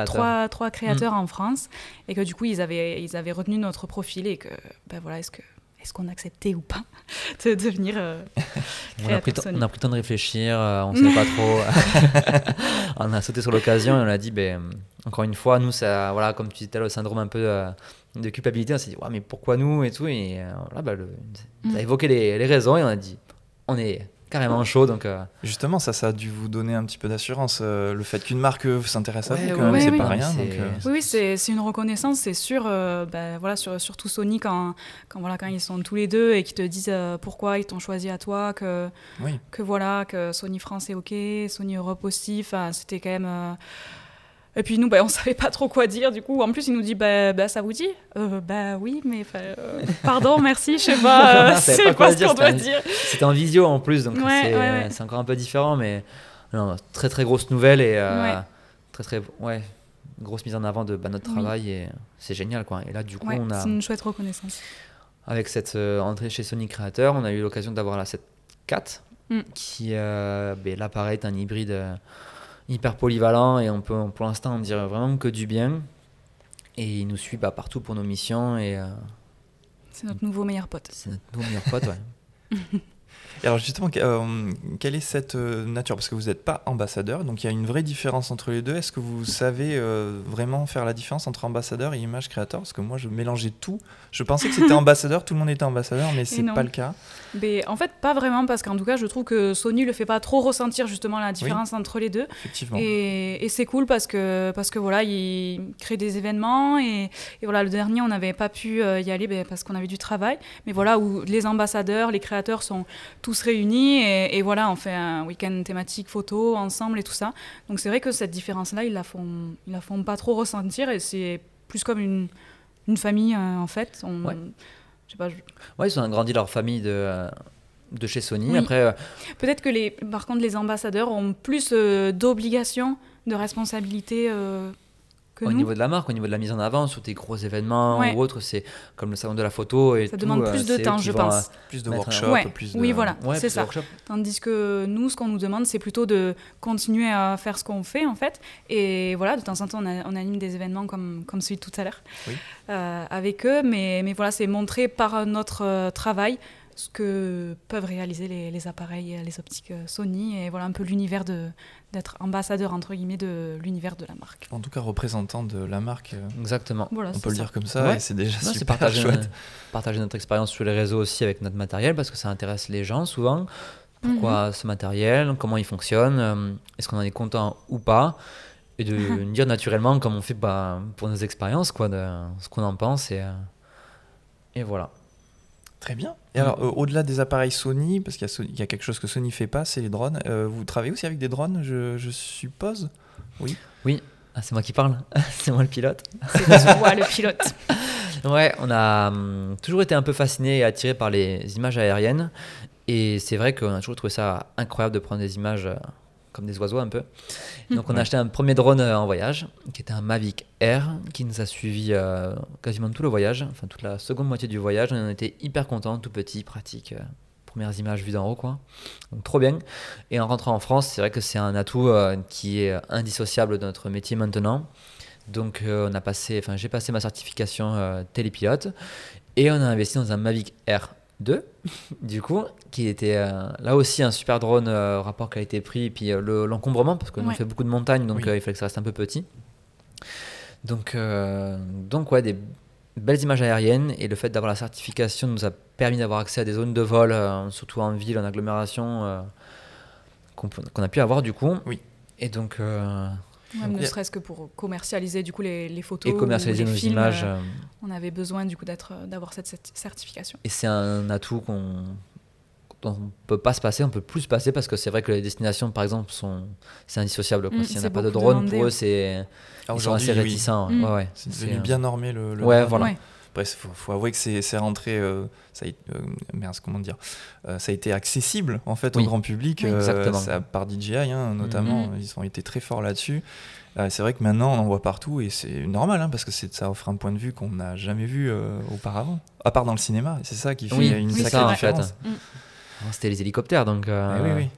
trois, trois créateurs mm. en France, et que du coup, ils avaient, ils avaient retenu notre profil, et que, ben voilà, est-ce que est-ce qu'on acceptait ou pas de devenir euh, on, a pris on a pris le temps de réfléchir, on ne savait pas trop. on a sauté sur l'occasion et on a dit, ben, encore une fois, nous, ça, voilà, comme tu disais, le syndrome un peu de culpabilité, on s'est dit, ouais, mais pourquoi nous et tout. Et voilà, bah, on a évoqué les, les, raisons et on a dit, on est carrément chaud. Donc, euh. Justement, ça, ça a dû vous donner un petit peu d'assurance. Euh, le fait qu'une marque s'intéresse à vous, quand même, c'est pas rien. Euh. Oui, c'est une reconnaissance, c'est sûr. Ben, voilà, sur, surtout Sony, quand, quand, voilà, quand ils sont tous les deux et qu'ils te disent pourquoi ils t'ont choisi à toi, que, que, voilà, que Sony France est OK, Sony Europe aussi. C'était quand même et puis nous, bah, on savait pas trop quoi dire. Du coup, en plus, il nous dit bah, bah ça vous dit? Euh, Bah oui, mais euh, pardon, merci, je sais pas, euh, c'est pas, ce qu'on doit dire. C'était en visio en plus, donc c'est encore un peu différent, mais non, très très grosse nouvelle et très très ouais grosse mise en avant de bah, notre travail et c'est génial quoi. Et là, du coup, on a. C'est une chouette reconnaissance. Avec cette entrée chez Sony Creator, on a eu l'occasion d'avoir la 7.4 mm. qui, ben, là, pareil, est un hybride hyper polyvalent et on peut pour l'instant en dire vraiment que du bien. Et il nous suit bah, partout pour nos missions. et euh, C'est notre nouveau meilleur pote. C'est notre nouveau meilleur pote, ouais. alors justement, euh, quelle est cette euh, nature? Parce que vous n'êtes pas ambassadeur, donc il y a une vraie différence entre les deux. Est-ce que vous savez vraiment faire la différence entre ambassadeur et image créateur? Parce que moi, je mélangeais tout. Je pensais que c'était ambassadeur, tout le monde était ambassadeur, mais c'est pas le cas. Mais en fait, pas vraiment, parce qu'en tout cas, je trouve que Sony le fait pas trop ressentir justement la différence entre les deux. Effectivement. Et, et c'est cool parce que, parce que voilà, il crée des événements. Et, et voilà, le dernier, on n'avait pas pu euh, y aller ben, parce qu'on avait du travail. Mais voilà, où les ambassadeurs, les créateurs sont tous réunis. Et, et voilà, on fait un week-end thématique photo ensemble et tout ça. Donc c'est vrai que cette différence-là, ils la font, ils la font pas trop ressentir. Et c'est plus comme une, une famille, euh, en fait. On, Ouais, ils ont agrandi leur famille de, de chez Sony. Après, euh, peut-être que les, par contre, les ambassadeurs ont plus euh, d'obligations, de responsabilités euh, au niveau de la marque, au niveau de la mise en avant, sur des gros événements ou autres, c'est comme le salon de la photo. Et ça demande plus de temps, je pense. Plus de workshops, plus de... Oui, voilà, c'est ça. Tandis que nous, ce qu'on nous demande, c'est plutôt de continuer à faire ce qu'on fait, en fait. Et voilà, de temps en temps, on, anime des événements comme, comme celui de tout à l'heure euh, avec eux. Mais, mais voilà, c'est montrer par notre euh, travail ce que peuvent réaliser les, les, appareils, les optiques Sony, et voilà un peu l'univers de, d'être ambassadeur entre guillemets de l'univers de la marque. En tout cas, représentant de la marque. Euh, Exactement. on peut le dire comme ça, et c'est déjà super partager chouette. Notre, partager notre expérience sur les réseaux aussi avec notre matériel parce que ça intéresse les gens souvent. Pourquoi mhm. ce matériel? Comment il fonctionne? Euh, Est-ce qu'on en est content ou pas? Et de dire naturellement comme on fait bah, pour nos expériences, quoi, de ce qu'on en pense et, euh, et voilà. Très bien. Et alors, euh, au-delà des appareils Sony, parce qu'il y, a quelque chose que Sony fait pas, c'est les drones. Euh, vous travaillez aussi avec des drones, je, suppose? Oui. Oui. Ah, c'est moi qui parle. c'est moi le pilote. C'est moi le pilote. ouais, on a hum, toujours été un peu fasciné et attiré par les images aériennes. Et c'est vrai qu'on a toujours trouvé ça incroyable de prendre des images euh, comme des oiseaux un peu. Donc on a acheté un premier drone euh, en voyage, qui était un Mavic Air, qui nous a suivi euh, quasiment tout le voyage, enfin toute la seconde moitié du voyage. On en était hyper contents, tout petit, pratique. Euh, premières images vues d'en haut, quoi. Donc trop bien. Et en rentrant en France, c'est vrai que c'est un atout qui est indissociable de notre métier maintenant. Donc on a passé, enfin j'ai passé ma certification télépilote et on a investi dans un Mavic Air 2, du coup, qui était euh, là aussi un super drone euh, rapport qualité-prix, et puis euh, l'encombrement, parce qu'on fait beaucoup de montagnes, donc il fallait que ça reste un peu petit. Donc, donc ouais, des belles images aériennes, et le fait d'avoir la certification nous a permis d'avoir accès à des zones de vol, surtout en ville, en agglomération, qu'on a pu avoir du coup. Oui. Et donc, ne serait-ce que pour commercialiser du coup les, les photos et commercialiser nos images. Euh, on avait besoin du coup d'être, d'avoir cette, certification. Et c'est un atout qu'on dont on peut pas se passer, on peut plus se passer parce que c'est vrai que les destinations, par exemple, sont c'est indissociable. Mmh, S'il n'y a pas de drone, pour eux, c'est ah, ils sont assez réticents. Mmh. Ouais, ouais. C'est devenu bien normé le. le ouais, voilà. Bref, il faut, avouer que c'est rentré, euh, ça, a, euh, comment dire, euh, ça a été accessible en fait au grand public, ça, par DJI hein, notamment, mm-hmm. ils ont été très forts là-dessus. C'est vrai que maintenant, on en voit partout et c'est normal, hein, parce que ça offre un point de vue qu'on n'a jamais vu auparavant, à part dans le cinéma. C'est ça qui fait Oui, une sacrée ça, en différence. fait. C'était les hélicoptères, donc. Eh oui, oui.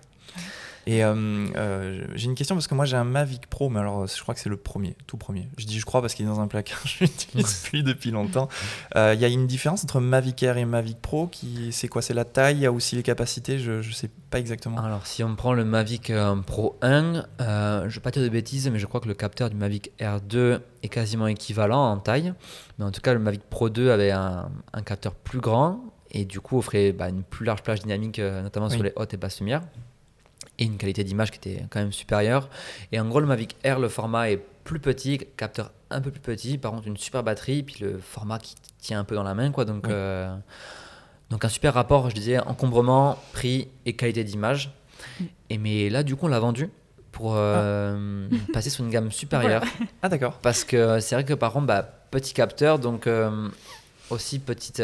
Et euh, euh, j'ai une question parce que moi j'ai un Mavic Pro, mais alors je crois que c'est le premier, tout premier. Je dis je crois parce qu'il est dans un placard, je l'utilise plus depuis longtemps. Euh, Il y a une différence entre Mavic Air et Mavic Pro, qui c'est quoi? C'est la taille, il y a aussi les capacités, je, je sais pas exactement. Alors, si on prend le Mavic euh, Pro 1, euh, je ne vais pas dire de bêtises, mais je crois que le capteur du Mavic Air 2 est quasiment équivalent en taille. Mais en tout cas, le Mavic Pro 2 avait un, un capteur plus grand et du coup offrait bah, une plus large plage dynamique, euh, notamment Oui. sur les hautes et basses lumières, et une qualité d'image qui était quand même supérieure. Et en gros, le Mavic Air, le format est plus petit, capteur un peu plus petit, par contre une super batterie, puis le format qui tient un peu dans la main, quoi. Donc, Oui. euh, donc un super rapport, je disais, encombrement, prix et qualité d'image. Et mais là, du coup, on l'a vendu pour euh, passer sur une gamme supérieure. Ah d'accord. Parce que c'est vrai que par contre, bah, petit capteur, donc euh, aussi petite.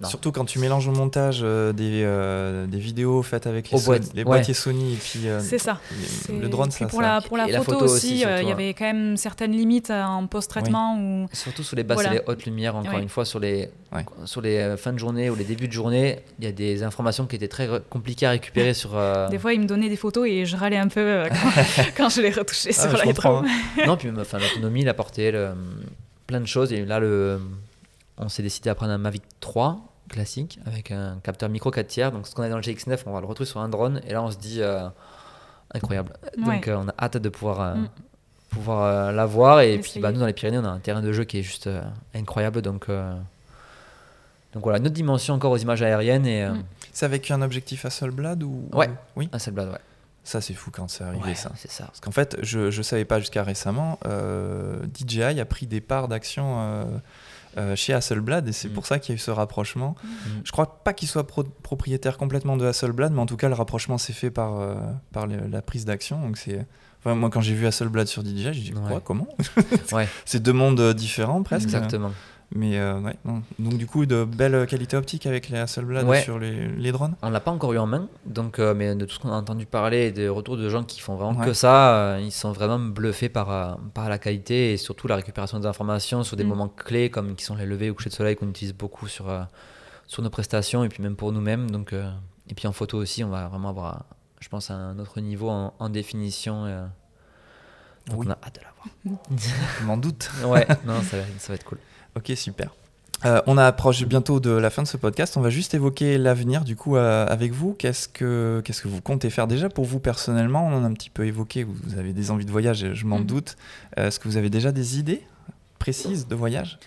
Non. Surtout quand tu mélanges au montage euh, des, euh, des vidéos faites avec les, Sony- les ouais. boîtiers Sony et puis euh, C'est ça. les- le drone, ça, pour ça- la pour la, Et la photo, aussi, euh, il surtout, y avait quand même certaines limites en post-traitement ou Surtout sur les basses Voilà. et les hautes lumières, encore une fois, sur les, Ouais. sur les euh, fins de journée ou les débuts de journée, il y a des informations qui étaient très compliquées à récupérer sur. euh, des fois il me donnait des photos et je râlais un peu euh, quand, quand je les retouchais Ah, sur je comprends, Lightroom. hein. non, puis l'autonomie, il apportait le- plein de choses. Et là, le, on s'est décidé à prendre un Mavic 3 classique avec un capteur micro 4 tiers. Donc, ce qu'on a dans le GX9, on va le retrouver sur un drone. Et là, on se dit euh, incroyable. Donc, Ouais. euh, on a hâte de pouvoir, euh, Mm. pouvoir euh, la voir. Et puis, bah, nous, dans les Pyrénées, on a un terrain de jeu qui est juste euh, incroyable. Donc, euh, donc, voilà, une autre dimension encore aux images aériennes. Et, euh, Mm. C'est avec un objectif Hasselblad ou Ouais. Oui. un Hasselblad, ouais. Ça c'est fou quand c'est arrivé Ouais, ça. c'est ça. Parce qu'en fait, je ne savais pas jusqu'à récemment, euh, DJI a pris des parts d'action chez Hasselblad et c'est Mm. pour ça qu'il y a eu ce rapprochement. Mm. Je crois pas qu'il soit pro- propriétaire complètement de Hasselblad, mais en tout cas, le rapprochement s'est fait par, euh, par le- la prise d'action. Donc c'est. moi, quand j'ai vu Hasselblad sur DJI, j'ai dit Ouais. quoi, comment? Ouais. C'est deux mondes euh, différents presque. Exactement. Mais euh, ouais, non. donc du coup, de belles qualités optiques avec les Hasselblad Ouais. sur les, les drones. On l'a pas encore eu en main, donc euh, mais de tout ce qu'on a entendu parler et des retours de gens qui font vraiment Ouais. que ça, euh, ils sont vraiment bluffés par, euh, par la qualité et surtout la récupération des informations sur des Mm. moments clés comme qui sont les levées ou couchers de soleil qu'on utilise beaucoup sur, euh, sur nos prestations et puis même pour nous-mêmes. Donc, euh, et puis en photo aussi, on va vraiment avoir, je pense, un autre niveau en, en définition. euh, donc Oui. on a hâte de la Je m'en doute. Ouais, non, ça va être cool. Ok, super. Euh, on approche bientôt de la fin de ce podcast. On va juste évoquer l'avenir du coup euh, avec vous. Qu'est-ce que qu'est-ce que vous comptez faire déjà pour vous personnellement? On en a un petit peu évoqué. Vous avez des envies de voyage, je m'en Mhm. doute. Euh, Est-ce que vous avez déjà des idées précises de voyage?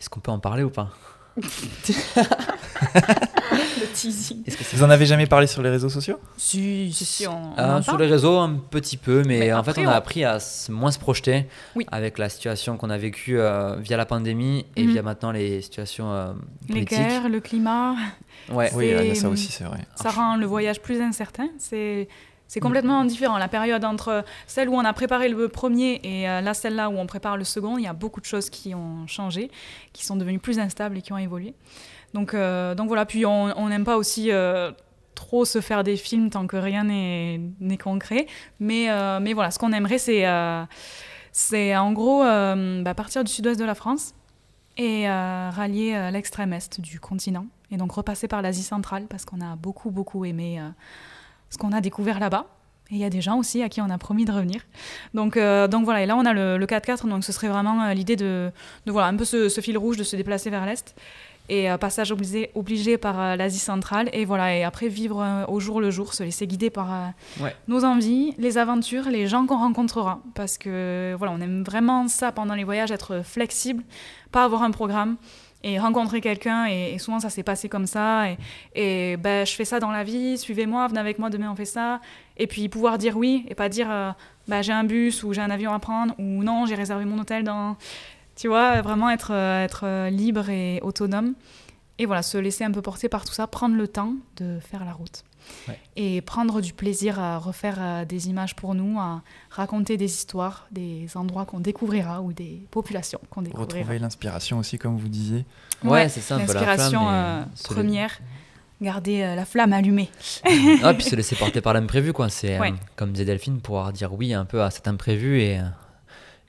Est-ce qu'on peut en parler ou pas? le teasing. Que Vous en avez jamais parlé sur les réseaux sociaux? Si, si, si, on, on Euh, en sur parle. les réseaux, un petit peu, mais, Mais en après, fait, on a appris à moins se projeter Oui. avec la situation qu'on a vécue euh, via la pandémie et Mhm. via maintenant les situations euh, Les politiques. guerres, le climat, Ouais. Oui, C'est- il y a ça aussi, c'est vrai. ça rend le voyage plus incertain. C'est c'est complètement différent. La période entre celle où on a préparé le premier et euh, là, celle-là où on prépare le second, il y a beaucoup de choses qui ont changé, qui sont devenues plus instables et qui ont évolué. Donc, euh, donc voilà, puis on n'aime pas aussi euh, trop se faire des films tant que rien n'est concret. Mais, mais voilà, ce qu'on aimerait, c'est en gros bah, partir du sud-ouest de la France et rallier l'extrême est du continent. Et donc repasser par l'Asie centrale parce qu'on a beaucoup, beaucoup aimé ce qu'on a découvert là-bas. Et il y a des gens aussi à qui on a promis de revenir. Donc, euh, donc voilà, et là on a le, le 4x4, donc ce serait vraiment euh, l'idée de, de voilà, un peu ce, ce fil rouge de se déplacer vers l'Est. Et euh, passage obligé, obligé par euh, l'Asie centrale. Et voilà, et après vivre au jour le jour, se laisser guider par Ouais. nos envies, les aventures, les gens qu'on rencontrera. Parce que voilà, on aime vraiment ça pendant les voyages, être flexible, pas avoir un programme et rencontrer quelqu'un. Et, souvent, ça s'est passé comme ça. Et, ben, je fais ça dans la vie, suivez-moi, venez avec moi, demain on fait ça. Et puis pouvoir dire oui et pas dire euh, bah, j'ai un bus ou j'ai un avion à prendre ou non, j'ai réservé mon hôtel dans. Tu vois, vraiment être, euh, être euh, libre et autonome. Et voilà, se laisser un peu porter par tout ça, prendre le temps de faire la route. Ouais. Et prendre du plaisir à refaire euh, des images pour nous, à raconter des histoires, des endroits qu'on découvrira ou des populations qu'on découvrira. Retrouver l'inspiration aussi, comme vous disiez. Ouais, c'est ça, un peu la L'inspiration euh, première, garder euh, la flamme allumée. Ah, puis se laisser porter par l'imprévu, quoi. C'est, euh, Ouais. comme disait Delphine, pouvoir dire oui un peu à cet imprévu et, euh,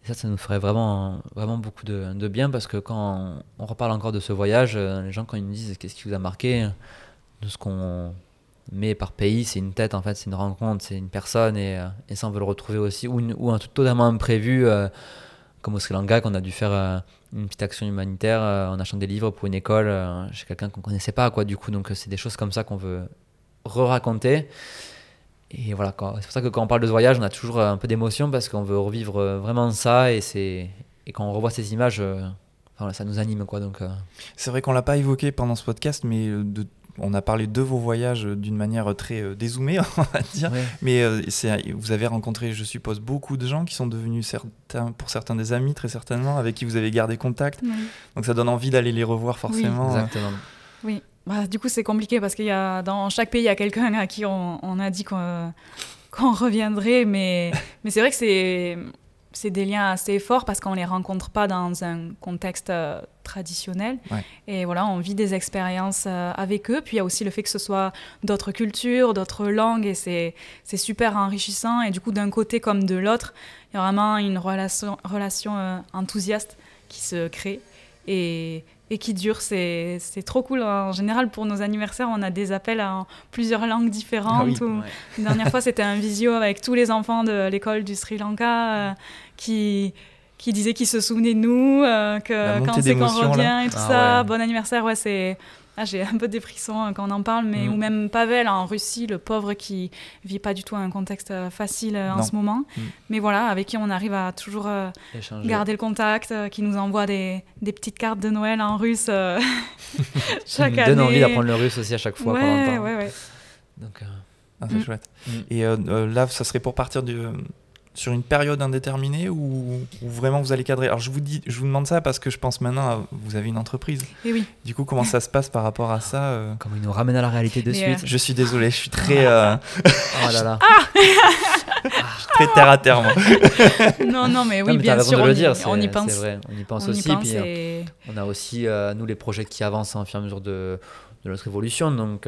ça, ça nous ferait vraiment, vraiment beaucoup de, de bien parce que quand on, reparle encore de ce voyage, les gens, quand ils nous disent qu'est-ce qui vous a marqué, de ce qu'on met par pays, c'est une tête en fait, c'est une rencontre, c'est une personne et, euh, et, ça, on veut le retrouver aussi. Ou, un truc totalement imprévu, euh, comme au Sri Lanka, qu'on a dû faire une petite action humanitaire en achetant des livres pour une école chez quelqu'un qu'on connaissait pas, quoi, du coup. Donc, c'est des choses comme ça qu'on veut re-raconter. Et voilà, c'est pour ça que quand on parle de ce voyage, on a toujours un peu d'émotion parce qu'on veut revivre vraiment ça et, et quand on revoit ces images, euh, ça nous anime. Quoi, donc, euh. C'est vrai qu'on l'a pas évoqué pendant ce podcast, mais euh, de, on a parlé de vos voyages d'une manière très dézoomée, on va dire. Mais vous avez rencontré, je suppose, beaucoup de gens qui sont devenus certains, pour certains des amis, très certainement, avec qui vous avez gardé contact. Donc ça donne envie d'aller les revoir forcément. Oui, exactement. Oui. Bah, du coup, c'est compliqué parce qu'il y a dans chaque pays, il y a quelqu'un à qui on, a dit qu'on reviendrait, mais, mais c'est vrai que c'est c'est des liens assez forts parce qu'on les rencontre pas dans un contexte euh, traditionnel. Et voilà, on vit des expériences euh, avec eux. Puis il y a aussi le fait que ce soit d'autres cultures, d'autres langues, et c'est super enrichissant. Et du coup, d'un côté comme de l'autre, il y a vraiment une relation, relation euh, enthousiaste qui se crée. Et, et qui dure. C'est trop cool. En général, pour nos anniversaires, on a des appels en plusieurs langues différentes. Ah La dernière fois, c'était un visio avec tous les enfants de l'école du Sri Lanka qui qui disaient qu'ils se souvenaient de nous, euh, que quand c'est qu'on revient et tout ah ça, bon anniversaire, ouais, c'est ah, j'ai un peu des frissons hein, quand on en parle, mais mm. ou même Pavel en Russie, le pauvre qui vit pas du tout un contexte euh, facile euh, en ce moment. Mm. Mais voilà, avec qui on arrive à toujours euh, garder le contact, qui nous envoie des, des, petites cartes de Noël en russe chaque année. donne envie d'apprendre le russe aussi à chaque fois. Ouais, ouais, ouais. Donc, ah, c'est mm. chouette. Et là, ça serait pour partir du sur une période indéterminée ou, vraiment vous allez cadrer? Alors je vous, dis, je vous demande ça parce que je pense maintenant à, vous avez une entreprise. Et eh oui. Du coup, comment ça se passe par rapport à ça euh? Comment il nous ramène à la réalité de suite Je suis désolé, je suis très. Euh, oh là là. très terre à terre, moi. non, non, mais oui, bien sûr. on, le dire, on y pense. Vrai. On y pense aussi. puis, euh, On a aussi, nous, les projets qui avancent en fur et à mesure de, de notre évolution. Donc,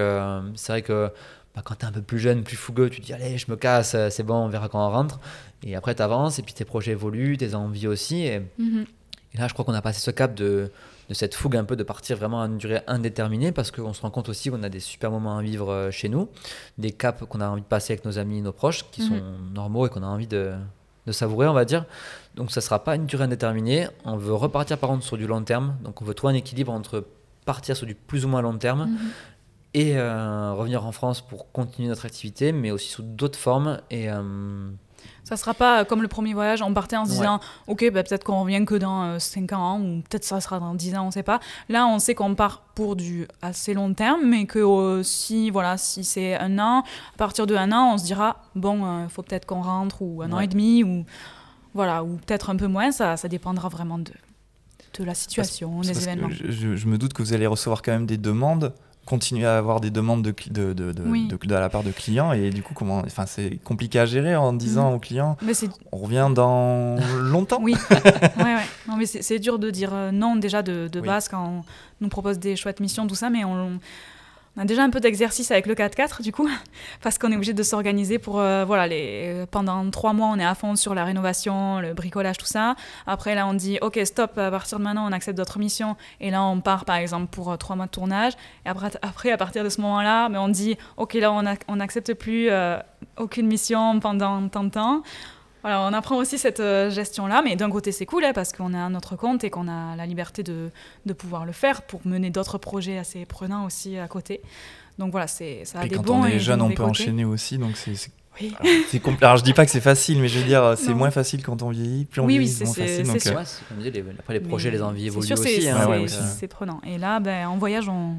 c'est vrai que bah, quand tu es un peu plus jeune, plus fougueux, tu te dis allez, je me casse, c'est bon, on verra quand on rentre. Et après, tu avances et puis tes projets évoluent, tes envies aussi. Mhm. Et, là, je crois qu'on a passé ce cap de, de, cette fougue un peu de partir vraiment à une durée indéterminée parce qu'on se rend compte aussi qu'on a des super moments à vivre euh, chez nous, des caps qu'on a envie de passer avec nos amis, nos proches qui sont mhm. normaux et qu'on a envie de, de, savourer, on va dire. Donc, ça ne sera pas une durée indéterminée. On veut repartir par contre sur du long terme. Donc, on veut trouver un équilibre entre partir sur du plus ou moins long terme. Mhm. Et euh, revenir en France pour continuer notre activité, mais aussi sous d'autres formes. Et, euh, ça sera pas comme le premier voyage, on partait en se disant, ok, bah, peut-être qu'on revient que dans 5 euh, ans, ou peut-être ça sera dans 10 ans, on sait pas. Là, on sait qu'on part pour du assez long terme, mais que si, voilà, si c'est un an, à partir de un an, on se dira, bon, il euh, faut peut-être qu'on rentre, ou un an et demi, ou, voilà, ou peut-être un peu moins, ça, ça dépendra vraiment de, de la situation, des événements. Je, je, me doute que vous allez recevoir quand même des demandes continuer à avoir des demandes de, de, de, de, à la part de clients et du coup comment enfin c'est compliqué à gérer en disant mm. aux clients on revient dans longtemps oui ouais, ouais. non mais c'est dur de dire euh, non déjà de, base quand on nous propose des chouettes missions tout ça mais on déjà un peu d'exercice avec le 4x4 du coup, parce qu'on est obligé de s'organiser pour euh, voilà les pendant trois mois on est à fond sur la rénovation, le bricolage tout ça. Après là on dit ok stop à partir de maintenant on accepte d'autres missions et là on part par exemple pour euh, trois mois de tournage et après, après à partir de ce moment-là mais on dit ok là on n'accepte plus euh, aucune mission pendant tant de temps. Voilà, on apprend aussi cette euh, gestion-là, mais d'un côté c'est cool hein, parce qu'on est à notre compte et qu'on a la liberté de, de, pouvoir le faire pour mener d'autres projets assez prenants aussi à côté. Donc voilà, c'est ça a et des quand on est jeune, on peut enchaîner aussi, donc c'est oui. Alors, alors, je dis pas que c'est facile, mais je veux dire, c'est moins facile quand on vieillit, plus on oui, vieillit, c'est moins facile. Donc, euh... ouais, les, après les projets, les envies évoluent aussi. C'est hein, prenant. Et là, ben, en voyage, on,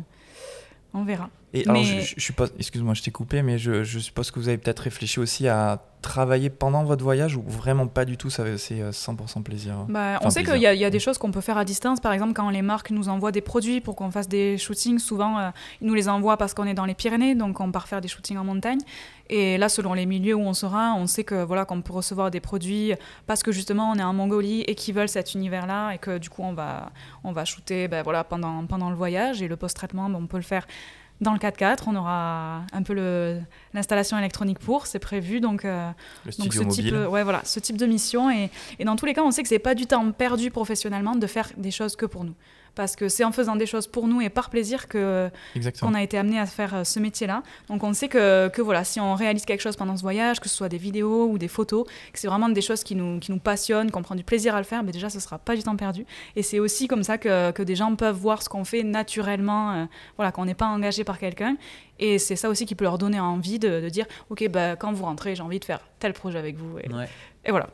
on verra. Et alors, je, je, suis pas, excuse-moi, je t'ai coupé, mais je, je, suppose que vous avez peut-être réfléchi aussi à travailler pendant votre voyage ou vraiment pas du tout, ça c'est 100% euh, plaisir bah, On sait qu'il y, y, a des choses qu'on peut faire à distance, par exemple quand les marques nous envoient des produits pour qu'on fasse des shootings, souvent euh, ils nous les envoient parce qu'on est dans les Pyrénées, donc on part faire des shootings en montagne. Et là, selon les milieux où on sera, on sait que voilà qu'on peut recevoir des produits parce que justement on est en Mongolie et qu'ils veulent cet univers-là et que du coup on va on va shooter ben, voilà pendant pendant le voyage. Et le post-traitement, ben, on peut le faire dans le 4x4. On aura un peu l'installation électronique pour, c'est prévu. Donc, le donc ce type, ouais, voilà, ce type de mission. Et, et, dans tous les cas, on sait que c'est pas du temps perdu professionnellement de faire des choses que pour nous parce que c'est en faisant des choses pour nous et par plaisir que qu'on a été amené à faire euh, ce métier-là. Donc on sait que, que, voilà, si on réalise quelque chose pendant ce voyage, que ce soit des vidéos ou des photos, que c'est vraiment des choses qui nous, qui nous passionnent, qu'on prend du plaisir à le faire, mais déjà ce sera pas du temps perdu. Et c'est aussi comme ça que, que, des gens peuvent voir ce qu'on fait naturellement, euh, voilà, qu'on n'est pas engagé par quelqu'un. Et c'est ça aussi qui peut leur donner envie de, de dire, ok, bah, quand vous rentrez, j'ai envie de faire tel projet avec vous. Et, et voilà.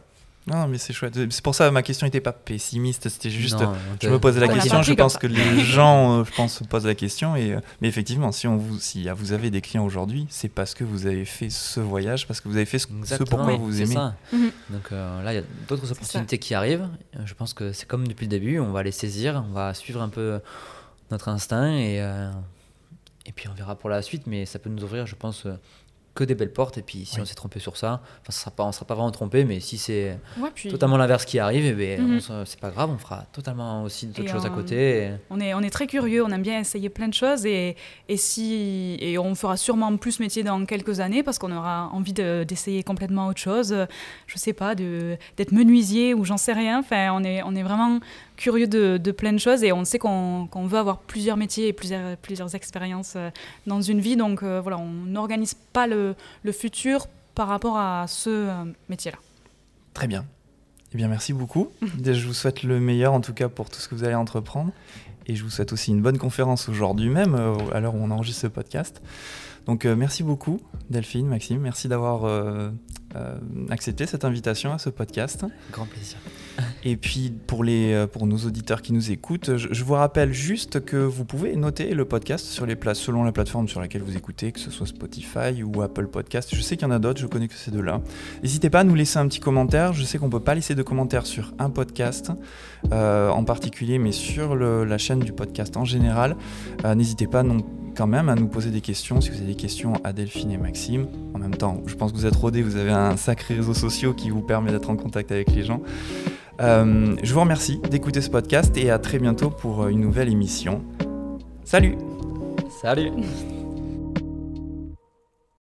Non, mais c'est chouette. C'est pour ça ma question n'était pas pessimiste. C'était juste, je me posais la question. Je pense que les gens, euh, je pense, se posent la question. Et euh, mais effectivement, si on vous, si vous avez des clients aujourd'hui, c'est parce que vous avez fait ce voyage, parce que vous avez fait ce, ce pourquoi vous aimez. Ça. Mhm. Donc euh, là, il y a d'autres opportunités qui arrivent. Je pense que c'est comme depuis le début. On va les saisir. On va suivre un peu notre instinct et et puis on verra pour la suite. Mais ça peut nous ouvrir, je pense que des belles portes. Et puis si on s'est trompé sur ça, enfin, ça sera pas, on ne sera pas vraiment trompé, mais si c'est totalement l'inverse qui arrive, eh ben, mhm. c'est pas grave, on fera totalement aussi d'autres choses à côté. On, est, on est très curieux, on aime bien essayer plein de choses et, et, si, et on fera sûrement plus métier dans quelques années parce qu'on aura envie d'essayer complètement autre chose. Je sais pas, d'être menuisier ou j'en sais rien. Enfin, on est, on est vraiment curieux de, de, plein de choses et on sait qu'on veut avoir plusieurs métiers et plusieurs, plusieurs expériences euh, dans une vie. Donc euh, voilà, on n'organise pas le, le, futur par rapport à ce euh, métier-là. Très bien. Eh bien, merci beaucoup. je vous souhaite le meilleur en tout cas pour tout ce que vous allez entreprendre. Et je vous souhaite aussi une bonne conférence aujourd'hui même, à l'heure où on enregistre ce podcast. Donc merci beaucoup Delphine, Maxime, merci d'avoir accepté cette invitation à ce podcast. Grand plaisir. Et puis pour, les, euh, pour nos auditeurs qui nous écoutent, je, vous rappelle juste que vous pouvez noter le podcast sur les places selon la plateforme sur laquelle vous écoutez, que ce soit Spotify ou Apple Podcast. Je sais qu'il y en a d'autres, je connais que c'est de là. N'hésitez pas à nous laisser un petit commentaire. Je sais qu'on ne peut pas laisser de commentaires sur un podcast euh, en particulier, mais sur la chaîne du podcast en général. Euh, n'hésitez pas non quand même à nous poser des questions si vous avez des questions à Delphine et Maxime. En même temps, je pense que vous êtes rodés, vous avez un sacré réseau social qui vous permet d'être en contact avec les gens. Euh, je vous remercie d'écouter ce podcast et à très bientôt pour une nouvelle émission. Salut Salut